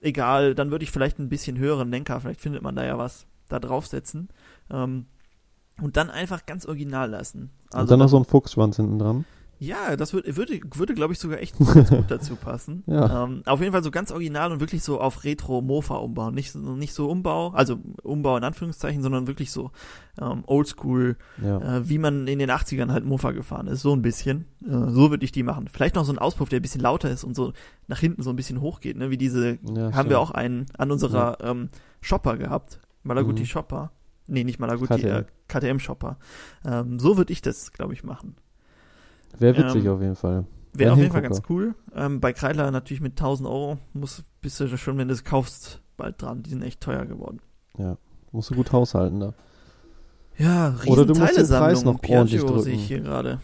Egal, dann würde ich vielleicht ein bisschen höheren Lenker, vielleicht findet man da ja was, da draufsetzen. Ähm, und dann einfach ganz original lassen. Also Und dann noch so ein Fuchsschwanz hinten dran. Ja, das würde, würde, würde glaube ich, sogar echt gut dazu passen. Ja. Ähm, auf jeden Fall so ganz original und wirklich so auf Retro-Mofa umbauen. Nicht, so- nicht so Umbau, also Umbau in Anführungszeichen, sondern wirklich so ähm, oldschool, Ja. äh, wie man in den 80ern halt Mofa gefahren ist. So ein bisschen. Äh, so würde ich die machen. Vielleicht noch so ein Auspuff, der ein bisschen lauter ist und so nach hinten so ein bisschen hochgeht, ne? Wie diese, ja haben wir auch einen an unserer ähm, Shopper gehabt. Malaguti Mhm. Shopper. Nee, nicht Malaguti, KTM. äh, KTM Shopper. Ähm, so würde ich das, glaube ich, machen. Wäre witzig ähm, auf jeden Fall. Wäre auf jeden Fall ganz cool. Ähm, bei Kreidler natürlich mit 1000 Euro muss, bist du schon, wenn du es kaufst, bald dran. Die sind echt teuer geworden. Musst du gut haushalten da. Ja, Oder du musst den. Preis noch ordentlich Piaggio sehe drücken. ich hier gerade.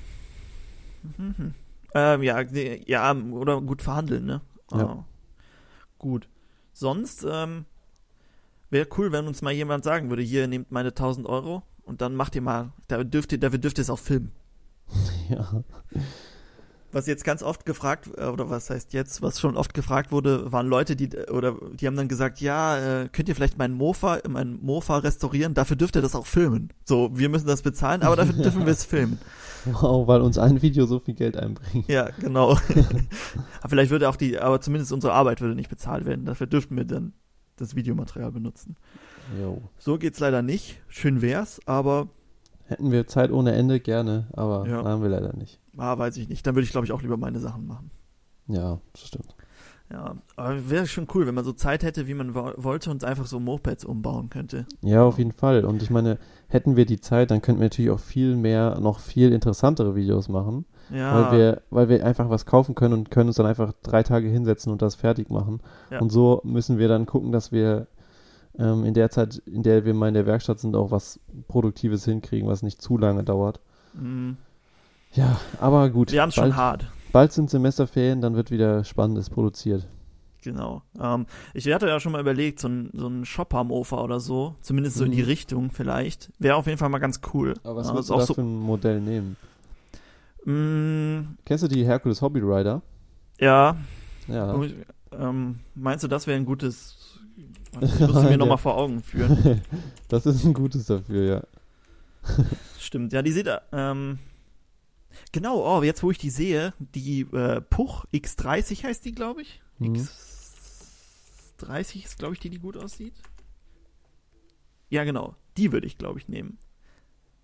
Mhm. Ähm, ja, ja, oder gut verhandeln, ne? Ja. Ah, gut. Sonst ähm, wäre cool, wenn uns mal jemand sagen würde, hier nehmt meine 1000 Euro und dann macht ihr mal, da dürft ihr, dafür dürft ihr es auch filmen. Ja. Was jetzt ganz oft gefragt, äh, oder was heißt jetzt, was schon oft gefragt wurde, waren Leute, die, oder die haben dann gesagt, ja, äh, könnt ihr vielleicht meinen Mofa, mein Mofa restaurieren, dafür dürft ihr das auch filmen. So, wir müssen das bezahlen, aber dafür dürfen wir es filmen. Wow, weil uns ein Video so viel Geld einbringt. Ja, genau. aber vielleicht würde auch die, aber zumindest unsere Arbeit würde nicht bezahlt werden, dafür dürften wir dann das Videomaterial benutzen. Jo. So geht's leider nicht. Schön wär's, aber, Hätten wir Zeit ohne Ende gerne, aber Ja. haben wir leider nicht. ah, weiß ich nicht. Dann würde ich, glaube ich, auch lieber meine Sachen machen. Ja, das stimmt. Ja, aber wäre schon cool, wenn man so Zeit hätte, wie man wo wollte und einfach so Mopeds umbauen könnte. Ja, auf jeden Fall. Und ich meine, hätten wir die Zeit, dann könnten wir natürlich auch viel mehr, noch viel interessantere Videos machen, Ja, weil wir, weil wir einfach was kaufen können und können uns dann einfach drei Tage hinsetzen und das fertig machen. Ja. Und so müssen wir dann gucken, dass wir ähm, in der Zeit, in der wir mal in der Werkstatt sind, auch was Produktives hinkriegen, was nicht zu lange dauert. Mhm. Ja, aber gut. Wir haben es schon hart. Bald sind Semesterferien, dann wird wieder Spannendes produziert. Genau. Ähm, ich hatte ja schon mal überlegt, so ein, so ein Shop am Ofer oder so, zumindest so in die Mhm. Richtung vielleicht, wäre auf jeden Fall mal ganz cool. Aber was würdest ist du da so- für ein Modell nehmen? Mm, Kennst du die Hercules Hobby Rider? ja, Ja. ähm, meinst du, das wäre ein gutes. Warte, Ich muss sie mir nochmal vor Augen führen. das ist ein gutes dafür, ja. Stimmt, ja, die sieht. Ähm, genau, oh, jetzt wo ich die sehe, die äh, Puch X30 heißt die, glaube ich. Mhm. X30 ist, glaube ich, die, die gut aussieht. Ja, genau. Die würde ich, glaube ich, nehmen.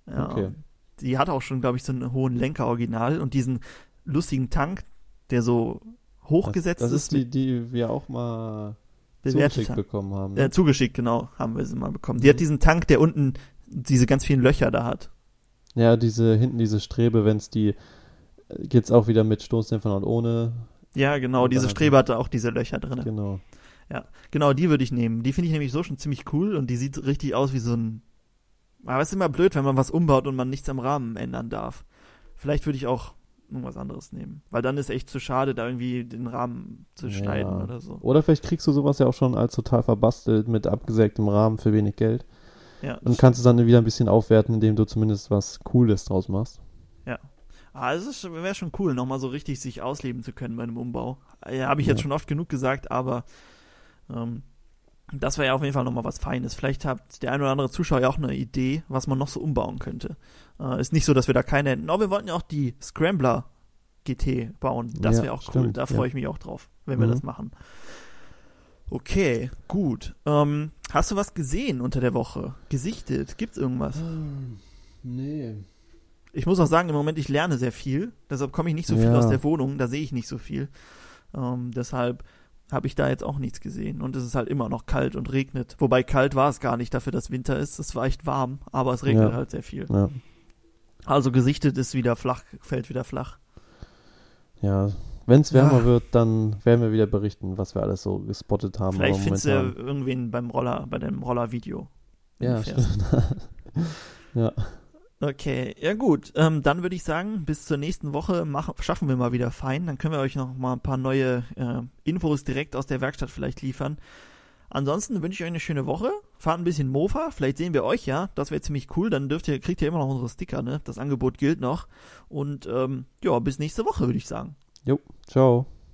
Ja, Okay. Die hat auch schon, glaube ich, so einen hohen Lenker original und diesen lustigen Tank, der so hochgesetzt das, das ist, ist die, die wir auch mal bewertet zugeschickt haben. bekommen haben. Ne? Äh, zugeschickt, genau, haben wir sie mal bekommen. Die Mhm. hat diesen Tank, der unten diese ganz vielen Löcher da hat. Ja, diese, hinten diese Strebe, wenn es die, äh, geht's auch wieder mit Stoßdämpfern und ohne. Ja, genau, diese Strebe hatte auch diese Löcher drin. Genau. Genau, die würde ich nehmen. Die finde ich nämlich so schon ziemlich cool und die sieht richtig aus wie so ein. Aber es ist immer blöd, wenn man was umbaut und man nichts am Rahmen ändern darf. Vielleicht würde ich auch irgendwas anderes nehmen. Weil dann ist echt zu schade, da irgendwie den Rahmen zu Ja. schneiden oder so. Oder vielleicht kriegst du sowas ja auch schon als total verbastelt mit abgesägtem Rahmen für wenig Geld. Ja, Und kannst es dann wieder ein bisschen aufwerten, indem du zumindest was Cooles draus machst. Ah, es wäre schon cool, nochmal so richtig sich ausleben zu können bei einem Umbau. Ja, habe ich jetzt Ja. schon oft genug gesagt, aber ähm, das wäre ja auf jeden Fall nochmal was Feines. Vielleicht hat der ein oder andere Zuschauer ja auch eine Idee, was man noch so umbauen könnte. Äh, ist nicht so, dass wir da keine hätten. Oh, wir wollten ja auch die Scrambler GT bauen. Das Ja, wäre auch cool. stimmt, Da freue ja. ich mich auch drauf, wenn wir Mhm. das machen. Okay, gut. Ähm, hast du was gesehen unter der Woche? Gesichtet? Gibt's irgendwas? Nee. Ich muss auch sagen, im Moment, ich lerne sehr viel. Deshalb komme ich nicht so viel Ja. aus der Wohnung. Da sehe ich nicht so viel. Ähm, deshalb habe ich da jetzt auch nichts gesehen. Und es ist halt immer noch kalt und regnet. Wobei kalt war es gar nicht dafür, dass Winter ist. Es war echt warm, aber es regnet Ja. halt sehr viel. Ja. Also gesichtet ist wieder flach, fällt wieder flach. Ja. Wenn es wärmer Ja. wird, dann werden wir wieder berichten, was wir alles so gespottet haben. Vielleicht findest du ja irgendwen beim Roller, bei dem Roller-Video. Ja, stimmt. ja. Okay, ja gut. Ähm, dann würde ich sagen, bis zur nächsten Woche machen, schaffen wir mal wieder fein. Dann können wir euch noch mal ein paar neue äh, Infos direkt aus der Werkstatt vielleicht liefern. Ansonsten wünsche ich euch eine schöne Woche. Fahrt ein bisschen Mofa. Vielleicht sehen wir euch ja. Das wäre ziemlich cool. Dann dürft ihr, kriegt ihr immer noch unsere Sticker, ne? Das Angebot gilt noch. Und ähm, ja, bis nächste Woche, würde ich sagen. Jo, ciao.